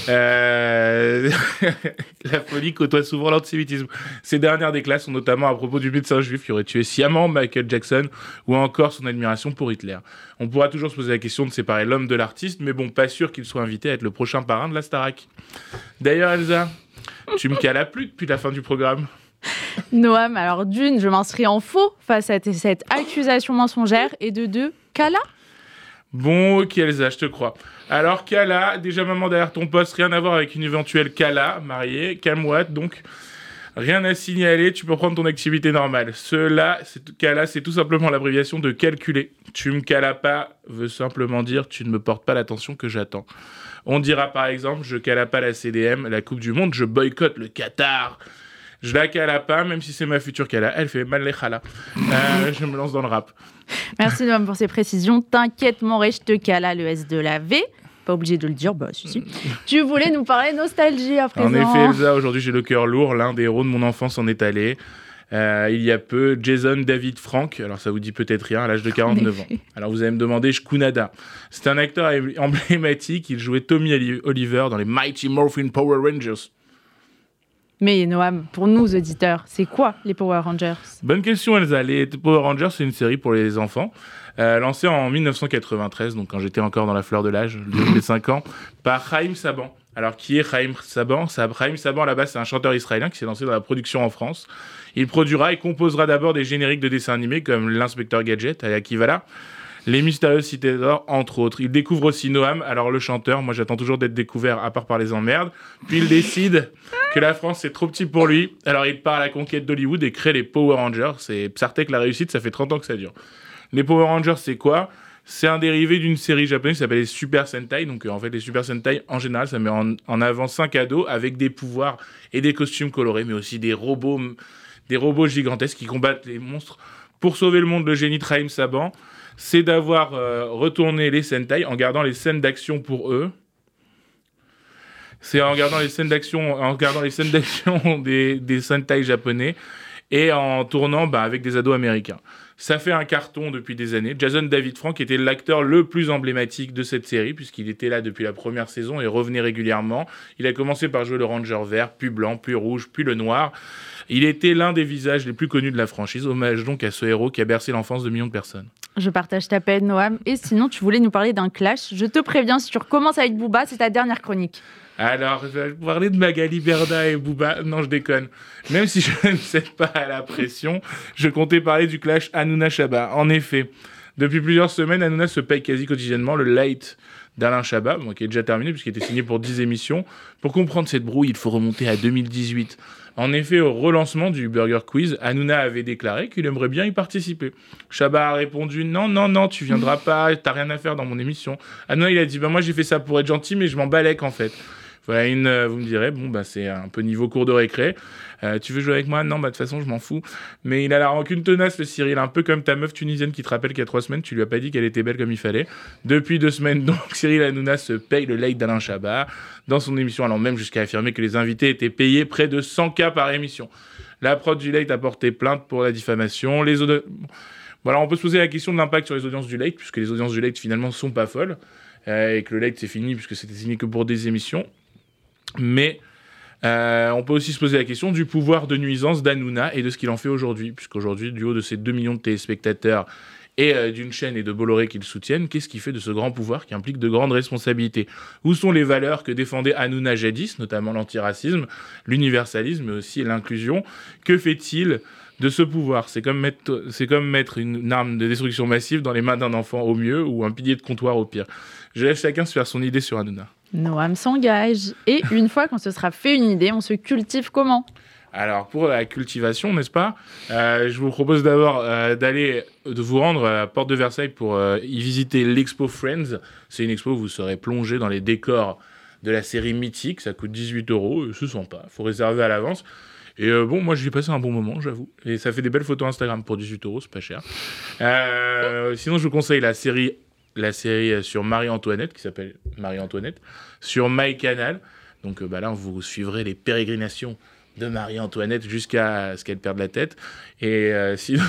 Euh, *laughs* la folie côtoie souvent l'antisémitisme. Ces dernières déclats sont notamment à propos du médecin juif qui aurait tué sciemment Michael Jackson ou encore son admiration pour Hitler. On pourra toujours se poser la question de séparer l'homme de l'artiste, mais bon, pas sûr qu'il soit invité à être le prochain parrain de la Starac. D'ailleurs, Elsa, tu me cales à plus depuis la fin du programme. Noam, alors d'une, je m'inscris en faux face à cette accusation mensongère. Et de deux, Kala? Bon, ok, Elsa, je te crois. Alors, Kala, déjà maman derrière ton poste, rien à voir avec une éventuelle Kala, mariée, calme-moi, donc rien à signaler, tu peux prendre ton activité normale. Cela, Kala, c'est tout simplement l'abréviation de calculer. Tu me calas pas veut simplement dire tu ne me portes pas l'attention que j'attends. On dira par exemple, je cala pas la CDM, la Coupe du Monde, je boycotte le Qatar. Je la cala pas, même si c'est ma future Kala. Elle fait mal les khala. Euh, *laughs* je me lance dans le rap. Merci Noam pour ces précisions. T'inquiète, mon je te Kala, le S de la V. Pas obligé de le dire, bah si, si. *laughs* Tu voulais nous parler nostalgie à présent. En effet, Elsa, aujourd'hui j'ai le cœur lourd. L'un des héros de mon enfance en est allé. Euh, il y a peu, Jason David Frank, alors ça vous dit peut-être rien, à l'âge de 49 ans. Alors vous allez me demander, Shkunada. C'est un acteur em- emblématique, il jouait Tommy Oliver dans les Mighty Morphin Power Rangers. Mais Noam, pour nous auditeurs, c'est quoi les Power Rangers? Bonne question Elsa, les Power Rangers c'est une série pour les enfants, euh, lancée en 1993, donc quand j'étais encore dans la fleur de l'âge, de 5 ans, par Chaim Saban. Alors qui est Chaim Saban? Chaim Saban à la base c'est un chanteur israélien qui s'est lancé dans la production en France. Il produira et composera d'abord des génériques de dessins animés comme l'inspecteur Gadget à Akivala, les mystérieuses cités d'or, entre autres. Il découvre aussi Noam, alors le chanteur, moi j'attends toujours d'être découvert à part par les emmerdes. Puis il décide que la France c'est trop petit pour lui, alors il part à la conquête d'Hollywood et crée les Power Rangers. C'est Psartek la réussite, ça fait 30 ans que ça dure. Les Power Rangers c'est quoi? C'est un dérivé d'une série japonaise qui s'appelle les Super Sentai. Donc, euh, en fait, les Super Sentai, en général, ça met en, avant cinq ados avec des pouvoirs et des costumes colorés, mais aussi des robots, des robots gigantesques qui combattent les monstres. Pour sauver le monde, le génie de Raim Saban, c'est d'avoir euh, retourné les Sentai en gardant les scènes d'action pour eux. C'est en regardant les scènes d'action, en les scènes d'action *laughs* des, des Sentai japonais et en tournant bah, avec des ados américains. Ça fait un carton depuis des années. Jason David Frank était l'acteur le plus emblématique de cette série, puisqu'il était là depuis la première saison et revenait régulièrement. Il a commencé par jouer le Ranger vert, puis blanc, puis rouge, puis le noir. Il était l'un des visages les plus connus de la franchise. Hommage donc à ce héros qui a bercé l'enfance de millions de personnes. Je partage ta peine, Noam. Et sinon, tu voulais nous parler d'un clash. Je te préviens, si tu recommences avec Booba, c'est ta dernière chronique. Alors, je vais vous parler de Magali Berda et Booba. Non, je déconne. Même si je *laughs* ne cède pas à la pression, je comptais parler du clash Hanouna Chabat. En effet, depuis plusieurs semaines, Hanouna se paye quasi quotidiennement le late d'Alain Chabat, bon, qui est déjà terminé puisqu'il était signé pour 10 émissions. Pour comprendre cette brouille, il faut remonter à 2018. En effet, au relancement du Burger Quiz, Hanouna avait déclaré qu'il aimerait bien y participer. Chabat a répondu non, non, non, tu viendras pas, t'as rien à faire dans mon émission. Hanouna, il a dit bah, moi j'ai fait ça pour être gentil, mais je m'en balèque en fait. Voilà, une, euh, vous me direz, bon, bah, c'est un peu niveau cours de récré. Euh, tu veux jouer avec moi? Non, bah, de toute façon, je m'en fous. Mais il a la rancune tenace, le Cyril, un peu comme ta meuf tunisienne qui te rappelle qu'il y a trois semaines, tu lui as pas dit qu'elle était belle comme il fallait. Depuis deux semaines, *laughs* donc, Cyril Hanouna se paye le like d'Alain Chabat dans son émission, allant même jusqu'à affirmer que les invités étaient payés près de 100 cas par émission. La prod du late a porté plainte pour la diffamation. Les audio- Voilà, on peut se poser la question de l'impact sur les audiences du late, puisque les audiences du late finalement sont pas folles, euh, et que le late c'est fini puisque c'était signé que pour des émissions. Mais euh, on peut aussi se poser la question du pouvoir de nuisance d'Hanouna et de ce qu'il en fait aujourd'hui, puisqu'aujourd'hui, du haut de ses 2 millions de téléspectateurs et euh, d'une chaîne et de Bolloré qui le soutiennent, qu'est-ce qui fait de ce grand pouvoir qui implique de grandes responsabilités? Où sont les valeurs que défendait Hanouna jadis, notamment l'antiracisme, l'universalisme, mais aussi l'inclusion? Que fait-il de ce pouvoir? C'est comme, mettre, c'est comme mettre une arme de destruction massive dans les mains d'un enfant au mieux ou un pilier de comptoir au pire. Je laisse chacun se faire son idée sur Hanouna. Noam s'engage. Et une fois qu'on se sera fait une idée, on se cultive comment? Alors, pour la cultivation, n'est-ce pas? Euh, Je vous propose d'abord euh, d'aller, de vous rendre à la porte de Versailles pour euh, y visiter l'expo Friends. C'est une expo où vous serez plongé dans les décors de la série mythique. Ça coûte 18 euros. C'est sympa. Il faut réserver à l'avance. Et euh, bon, moi, j'ai passé un bon moment, j'avoue. Et ça fait des belles photos Instagram pour 18 euros, c'est pas cher. Euh, sinon, je vous conseille la série, la série sur Marie-Antoinette, qui s'appelle Marie-Antoinette, sur MyCanal. Donc euh, bah, là, vous suivrez les pérégrinations de Marie-Antoinette jusqu'à ce qu'elle perde la tête. Et euh, *laughs* sinon,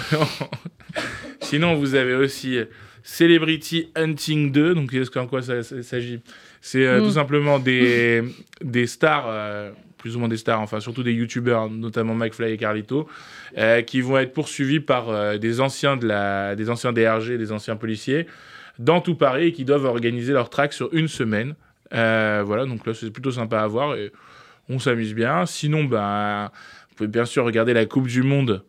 sinon, vous avez aussi Celebrity Hunting 2. Donc, qu'est-ce qu'en quoi ça, ça s'agit? C'est euh, Mm. tout simplement des, *laughs* des stars, euh, plus ou moins des stars, enfin surtout des youtubeurs, notamment McFly et Carlito, euh, qui vont être poursuivis par euh, des anciens de la, des anciens DRG, des anciens policiers, dans tout Paris, et qui doivent organiser leur track sur une semaine. Euh, voilà, donc là c'est plutôt sympa à voir et on s'amuse bien. Sinon, ben, vous pouvez bien sûr regarder la Coupe du Monde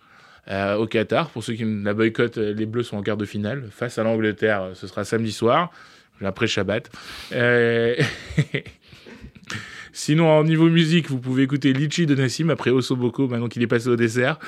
euh, au Qatar. Pour ceux qui la boycottent, euh, les Bleus sont en quart de finale face à l'Angleterre. Ce sera samedi soir, après Shabbat. *laughs* Sinon, au niveau musique, vous pouvez écouter Litchi de Nassim après Osoboko, maintenant qu'il est passé au dessert.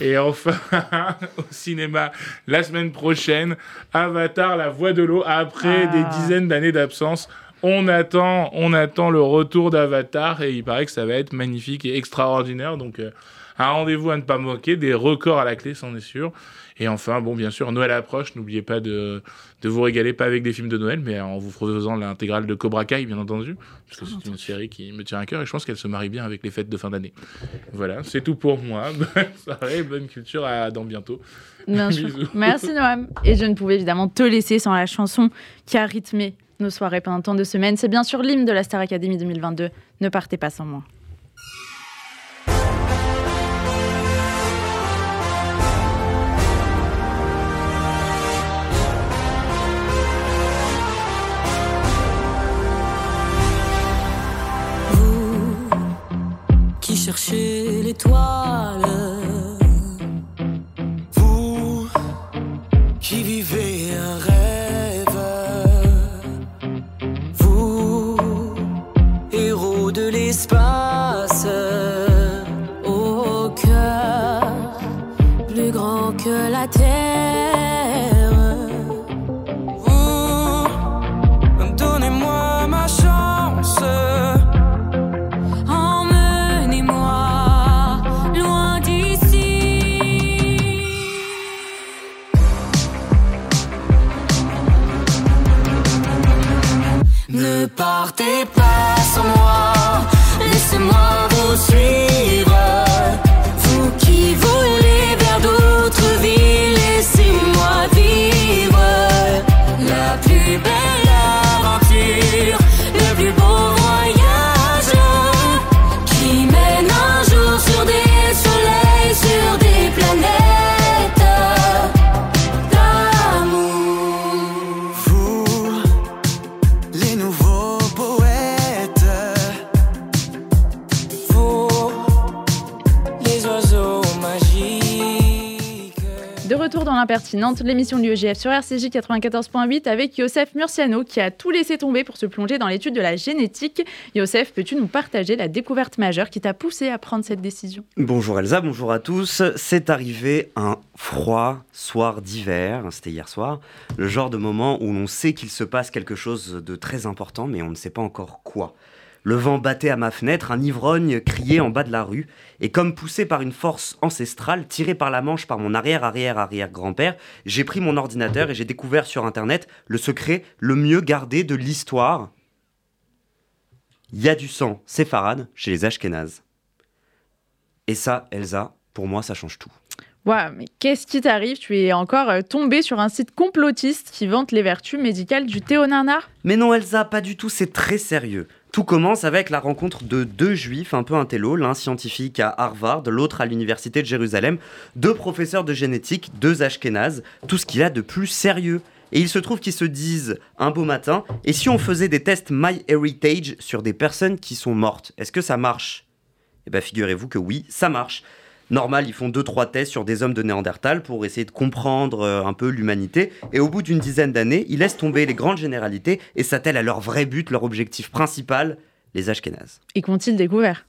Et enfin, *laughs* au cinéma, la semaine prochaine, Avatar, la voix de l'eau, après Ah. des dizaines d'années d'absence. On attend, on attend le retour d'Avatar et il paraît que ça va être magnifique et extraordinaire. Donc, euh, un rendez-vous à ne pas manquer, des records à la clé, c'en est sûr. Et enfin, bon, bien sûr, Noël approche. N'oubliez pas de, de vous régaler, pas avec des films de Noël, mais en vous faisant l'intégrale de Cobra Kai, bien entendu. Parce que c'est une série qui me tient à cœur et je pense qu'elle se marie bien avec les fêtes de fin d'année. Voilà, c'est tout pour moi. *laughs* Bonne soirée, bonne culture, à dans bientôt. Bien. *laughs* Merci Noam. Et je ne pouvais évidemment te laisser sans la chanson qui a rythmé nos soirées pendant tant de semaines. C'est bien sûr l'hymne de la Star Academy 2022. Ne partez pas sans moi. Qui cherchez l'étoile, l'émission de l'UEGF sur RCJ 94.8 avec Yosef Murciano qui a tout laissé tomber pour se plonger dans l'étude de la génétique. Yosef, peux-tu nous partager la découverte majeure qui t'a poussé à prendre cette décision? Bonjour Elsa, bonjour à tous. C'est arrivé un froid soir d'hiver, c'était hier soir, le genre de moment où l'on sait qu'il se passe quelque chose de très important, mais on ne sait pas encore quoi. Le vent battait à ma fenêtre, un ivrogne criait en bas de la rue, et comme poussé par une force ancestrale, tiré par la manche par mon arrière-arrière-arrière-grand-père, j'ai pris mon ordinateur et j'ai découvert sur Internet le secret le mieux gardé de l'histoire. Il y a du sang séfarade chez les Ashkénazes. Et ça, Elsa, pour moi, ça change tout. Waouh, mais qu'est-ce qui t'arrive? Tu es encore euh, tombé sur un site complotiste qui vante les vertus médicales du théonana Mais non, Elsa, pas du tout, c'est très sérieux. Tout commence avec la rencontre de deux juifs un peu intello, l'un scientifique à Harvard, l'autre à l'université de Jérusalem, deux professeurs de génétique, deux ashkénazes, tout ce qu'il a de plus sérieux. Et il se trouve qu'ils se disent un beau matin, et si on faisait des tests MyHeritage sur des personnes qui sont mortes, est-ce que ça marche? Eh bien figurez-vous que oui, ça marche. Normal, ils font deux trois tests sur des hommes de Néandertal pour essayer de comprendre euh, un peu l'humanité. Et au bout d'une dizaine d'années, ils laissent tomber les grandes généralités et s'attellent à leur vrai but, leur objectif principal, les Ashkénazes. Et qu'ont-ils découvert?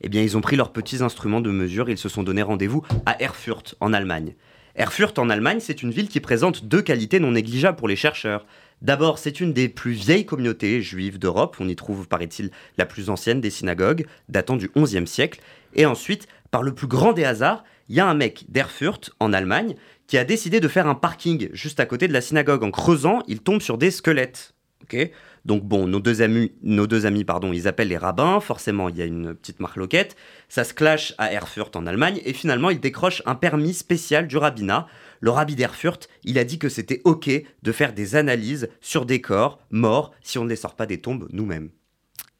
Eh bien, ils ont pris leurs petits instruments de mesure et ils se sont donné rendez-vous à Erfurt, en Allemagne. Erfurt, en Allemagne, c'est une ville qui présente deux qualités non négligeables pour les chercheurs. D'abord, c'est une des plus vieilles communautés juives d'Europe. On y trouve, paraît-il, la plus ancienne des synagogues, datant du XIe siècle. Et ensuite, par le plus grand des hasards, il y a un mec d'Erfurt, en Allemagne, qui a décidé de faire un parking juste à côté de la synagogue. En creusant, il tombe sur des squelettes. Ok? Donc bon, nos deux amis, nos deux amis pardon, ils appellent les rabbins. Forcément, il y a une petite marloquette. Ça se clash à Erfurt, en Allemagne. Et finalement, ils décrochent un permis spécial du rabbinat. Le rabbi d'Erfurt, il a dit que c'était OK de faire des analyses sur des corps morts si on ne les sort pas des tombes nous-mêmes.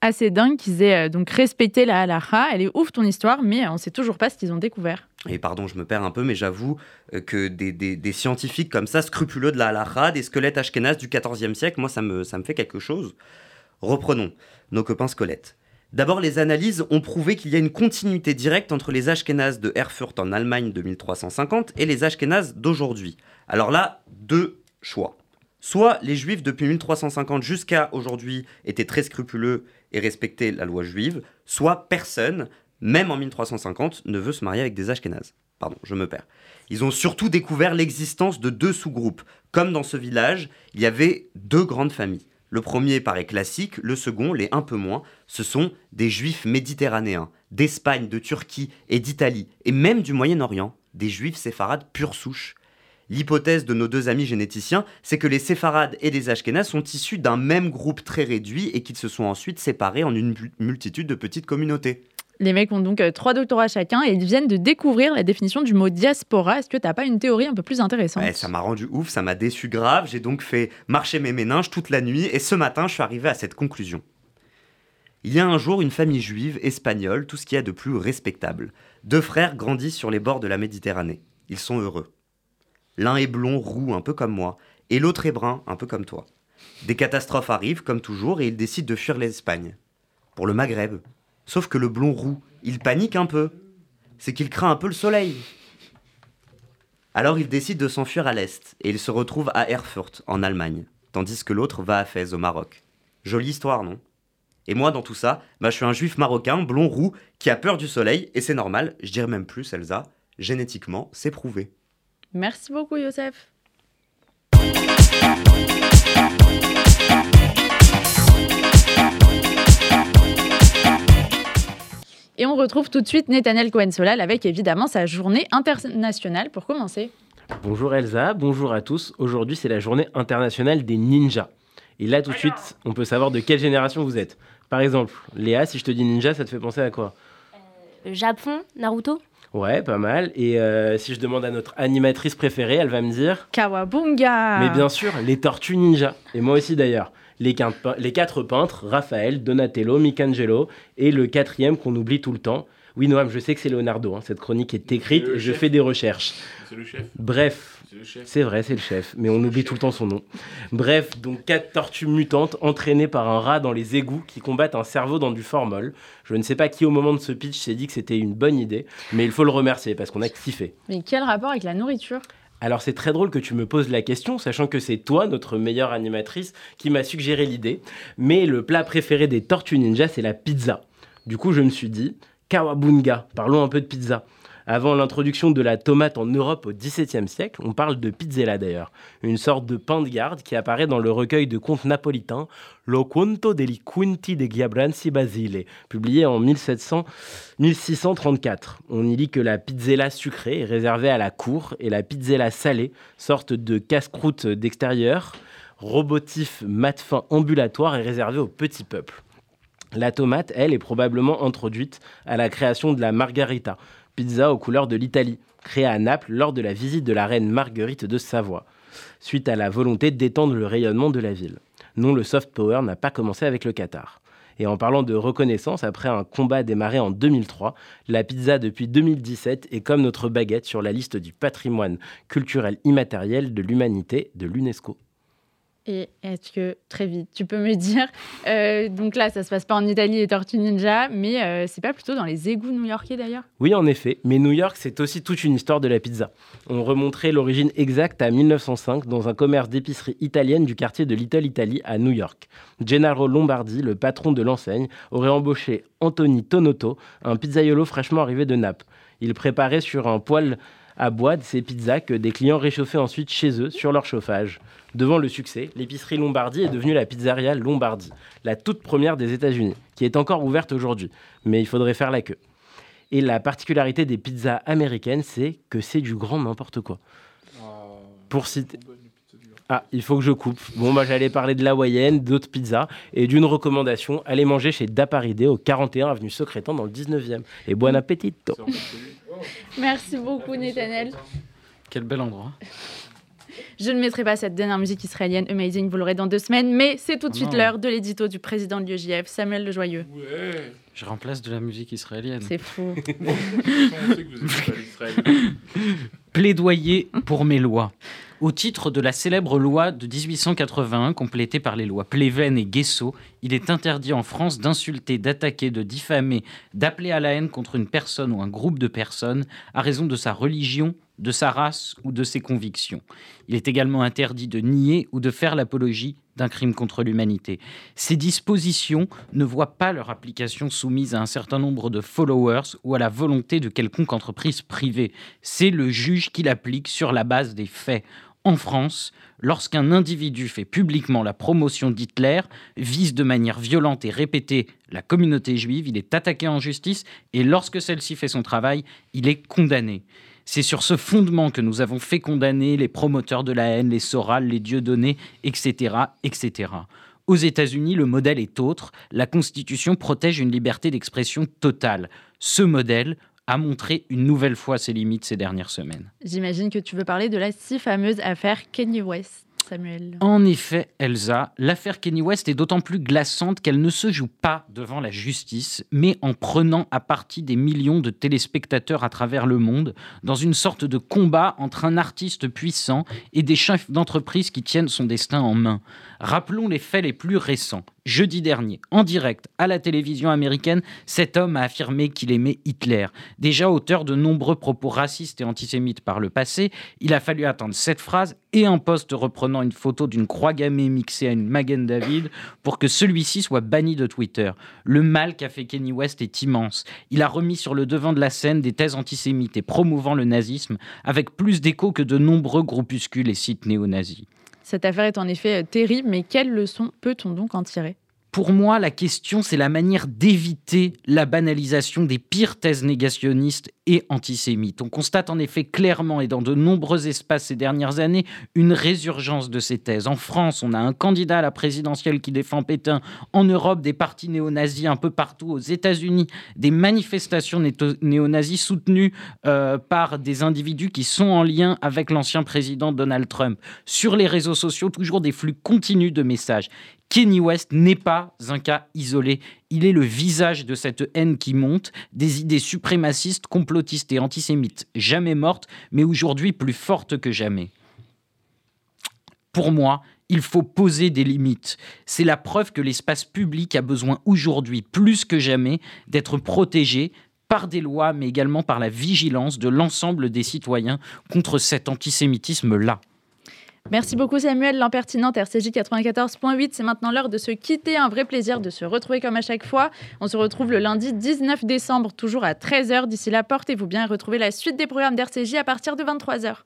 Assez dingue qu'ils aient euh, donc respecté la halakha. Elle est ouf ton histoire, mais on sait toujours pas ce qu'ils ont découvert. Et pardon, je me perds un peu, mais j'avoue euh, que des, des- des scientifiques comme ça, scrupuleux de la halakha, des squelettes ashkénazes du XIVe siècle, moi, ça me, ça me fait quelque chose. Reprenons nos copains squelettes. D'abord, les analyses ont prouvé qu'il y a une continuité directe entre les ashkénazes de Erfurt en Allemagne de 1350 et les ashkénazes d'aujourd'hui. Alors là, deux choix. Soit les juifs depuis 1350 jusqu'à aujourd'hui étaient très scrupuleux et respectaient la loi juive, soit personne, même en 1350, ne veut se marier avec des ashkénazes. Pardon, je me perds. Ils ont surtout découvert l'existence de deux sous-groupes. Comme dans ce village, il y avait deux grandes familles. Le premier paraît classique, le second, les un peu moins, ce sont des juifs méditerranéens, d'Espagne, de Turquie et d'Italie, et même du Moyen-Orient, des juifs séfarades pure souche. L'hypothèse de nos deux amis généticiens, c'est que les séfarades et les ashkénazes sont issus d'un même groupe très réduit et qu'ils se sont ensuite séparés en une mu- multitude de petites communautés. Les mecs ont donc euh, trois doctorats chacun et ils viennent de découvrir la définition du mot diaspora. Est-ce que t'as pas une théorie un peu plus intéressante? Ouais, ça m'a rendu ouf, ça m'a déçu grave. J'ai donc fait marcher mes méninges toute la nuit et ce matin, je suis arrivé à cette conclusion. Il y a un jour une famille juive, espagnole, tout ce qu'il y a de plus respectable. Deux frères grandissent sur les bords de la Méditerranée. Ils sont heureux. L'un est blond, roux, un peu comme moi, et l'autre est brun, un peu comme toi. Des catastrophes arrivent, comme toujours, et ils décident de fuir l'Espagne. Pour le Maghreb. Sauf que le blond roux, il panique un peu. C'est qu'il craint un peu le soleil. Alors il décide de s'enfuir à l'est et il se retrouve à Erfurt, en Allemagne, tandis que l'autre va à Fès, au Maroc. Jolie histoire, non? Et moi, dans tout ça, bah, je suis un juif marocain, blond roux, qui a peur du soleil, et c'est normal, je dirais même plus, Elsa, génétiquement, c'est prouvé. Merci beaucoup, Youssef. Et on retrouve tout de suite Nathaniel Cohen-Solal avec évidemment sa journée internationale pour commencer. Bonjour Elsa, bonjour à tous. Aujourd'hui, c'est la journée internationale des ninjas. Et là, tout de suite, on peut savoir de quelle génération vous êtes. Par exemple, Léa, si je te dis ninja, ça te fait penser à quoi? Euh, Japon, Naruto? Ouais, pas mal. Et euh, si je demande à notre animatrice préférée, elle va me dire Kawabunga Mais bien sûr, les tortues ninja. Et moi aussi d'ailleurs. Les, quatre peintres, Raphaël, Donatello, Michelangelo, et le quatrième qu'on oublie tout le temps. Oui, Noam, je sais que c'est Leonardo. hein. Cette chronique est écrite et je chef. fais des recherches. C'est le chef. Bref, C'est le chef. c'est vrai, c'est le chef, mais on oublie tout le temps son nom. Bref, donc quatre tortues mutantes entraînées par un rat dans les égouts qui combattent un cerveau dans du formol. Je ne sais pas qui au moment de ce pitch s'est dit que c'était une bonne idée, mais il faut le remercier parce qu'on a kiffé. Mais quel rapport avec la nourriture? Alors c'est très drôle que tu me poses la question, sachant que c'est toi, notre meilleure animatrice, qui m'a suggéré l'idée. Mais le plat préféré des tortues ninja, c'est la pizza. Du coup, je me suis dit, kawabunga, parlons un peu de pizza. Avant l'introduction de la tomate en Europe au XVIIe siècle, on parle de pizzella d'ailleurs, une sorte de pain de garde qui apparaît dans le recueil de contes napolitains Lo Conto degli Quinti de Giabranzi Basile, publié en 1700 1634. On y lit que la pizzella sucrée est réservée à la cour et la pizzella salée, sorte de casse-croûte d'extérieur, robotif mat fin ambulatoire, est réservée au petit peuple. La tomate, elle, est probablement introduite à la création de la margarita, pizza aux couleurs de l'Italie, créée à Naples lors de la visite de la reine Marguerite de Savoie, suite à la volonté d'étendre le rayonnement de la ville. Non, le soft power n'a pas commencé avec le Qatar. Et en parlant de reconnaissance, après un combat démarré en 2003, la pizza depuis 2017 est comme notre baguette sur la liste du patrimoine culturel immatériel de l'humanité de l'UNESCO. Et est-ce que, très vite, tu peux me dire, *laughs* euh, donc là, ça se passe pas en Italie, les Tortues Ninja, mais euh, c'est pas plutôt dans les égouts new-yorkais d'ailleurs? Oui, en effet, mais New York, c'est aussi toute une histoire de la pizza. On remonterait l'origine exacte à 1905 dans un commerce d'épicerie italienne du quartier de Little Italy à New York. Gennaro Lombardi, le patron de l'enseigne, aurait embauché Anthony Tonotto, un pizzaiolo fraîchement arrivé de Naples. Il préparait sur un poêle à bois de pizzas que des clients réchauffaient ensuite chez eux sur leur chauffage. Devant le succès, l'épicerie Lombardi est devenue la pizzeria Lombardi, la toute première des États-Unis, qui est encore ouverte aujourd'hui, mais il faudrait faire la queue. Et la particularité des pizzas américaines, c'est que c'est du grand n'importe quoi. Pour citer. Ah, il faut que je coupe. Bon, bah, j'allais parler de l'hawaïenne, d'autres pizzas et d'une recommandation allez manger chez Daparidé au 41 avenue Secrétan dans le 19e. Et bon appetito Merci beaucoup, Nathaniel. Quel bel endroit. Je ne mettrai pas cette dernière musique israélienne Amazing, vous l'aurez dans deux semaines, mais c'est tout de suite Non. l'heure de l'édito du président de l'UEJF, Samuel Le Joyeux. Ouais. Je remplace de la musique israélienne. C'est fou. *laughs* *laughs* Plaidoyer pour mes lois. Au titre de la célèbre loi de 1881, complétée par les lois Pleven et Guesso, il est interdit en France d'insulter, d'attaquer, de diffamer, d'appeler à la haine contre une personne ou un groupe de personnes à raison de sa religion, de sa race ou de ses convictions. Il est également interdit de nier ou de faire l'apologie d'un crime contre l'humanité. Ces dispositions ne voient pas leur application soumise à un certain nombre de followers ou à la volonté de quelconque entreprise privée. C'est le juge qui l'applique sur la base des faits. En France, lorsqu'un individu fait publiquement la promotion d'Hitler, vise de manière violente et répétée la communauté juive, il est attaqué en justice et lorsque celle-ci fait son travail, il est condamné. C'est sur ce fondement que nous avons fait condamner les promoteurs de la haine, les Soral, les Dieudonné, etc., etc. Aux États-Unis, le modèle est autre. La Constitution protège une liberté d'expression totale. Ce modèle a montré une nouvelle fois ses limites ces dernières semaines. J'imagine que tu veux parler de la si fameuse affaire Kenny West, En effet, Elsa, l'affaire Kenny West est d'autant plus glaçante qu'elle ne se joue pas devant la justice, mais en prenant à partie des millions de téléspectateurs à travers le monde, dans une sorte de combat entre un artiste puissant et des chefs d'entreprise qui tiennent son destin en main. Rappelons les faits les plus récents. Jeudi dernier, en direct à la télévision américaine, cet homme a affirmé qu'il aimait Hitler. Déjà auteur de nombreux propos racistes et antisémites par le passé, il a fallu attendre cette phrase et un poste reprenant une photo d'une croix gammée mixée à une Magen David pour que celui-ci soit banni de Twitter. Le mal qu'a fait Kenny West est immense. Il a remis sur le devant de la scène des thèses antisémites et promouvant le nazisme avec plus d'écho que de nombreux groupuscules et sites néo-nazis. Cette affaire est en effet euh, terrible, mais quelle leçon peut-on donc en tirer? Pour moi, la question, c'est la manière d'éviter la banalisation des pires thèses négationnistes et antisémites. On constate en effet clairement et dans de nombreux espaces ces dernières années une résurgence de ces thèses. En France, on a un candidat à la présidentielle qui défend Pétain. En Europe, des partis néo-nazis un peu partout. Aux États-Unis, des manifestations néo-nazis soutenues euh, par des individus qui sont en lien avec l'ancien président Donald Trump. Sur les réseaux sociaux, toujours des flux continus de messages. Kenny West n'est pas un cas isolé. Il est le visage de cette haine qui monte, des idées suprémacistes, complotistes et antisémites jamais mortes, mais aujourd'hui plus fortes que jamais. Pour moi, il faut poser des limites. C'est la preuve que l'espace public a besoin aujourd'hui, plus que jamais, d'être protégé par des lois, mais également par la vigilance de l'ensemble des citoyens contre cet antisémitisme-là. Merci beaucoup Samuel, l'impertinente RCJ 94.8. C'est maintenant l'heure de se quitter. Un vrai plaisir de se retrouver comme à chaque fois. On se retrouve le lundi 19 décembre, toujours à 13h. D'ici là, portez-vous bien et retrouvez la suite des programmes d'RCJ à partir de 23h.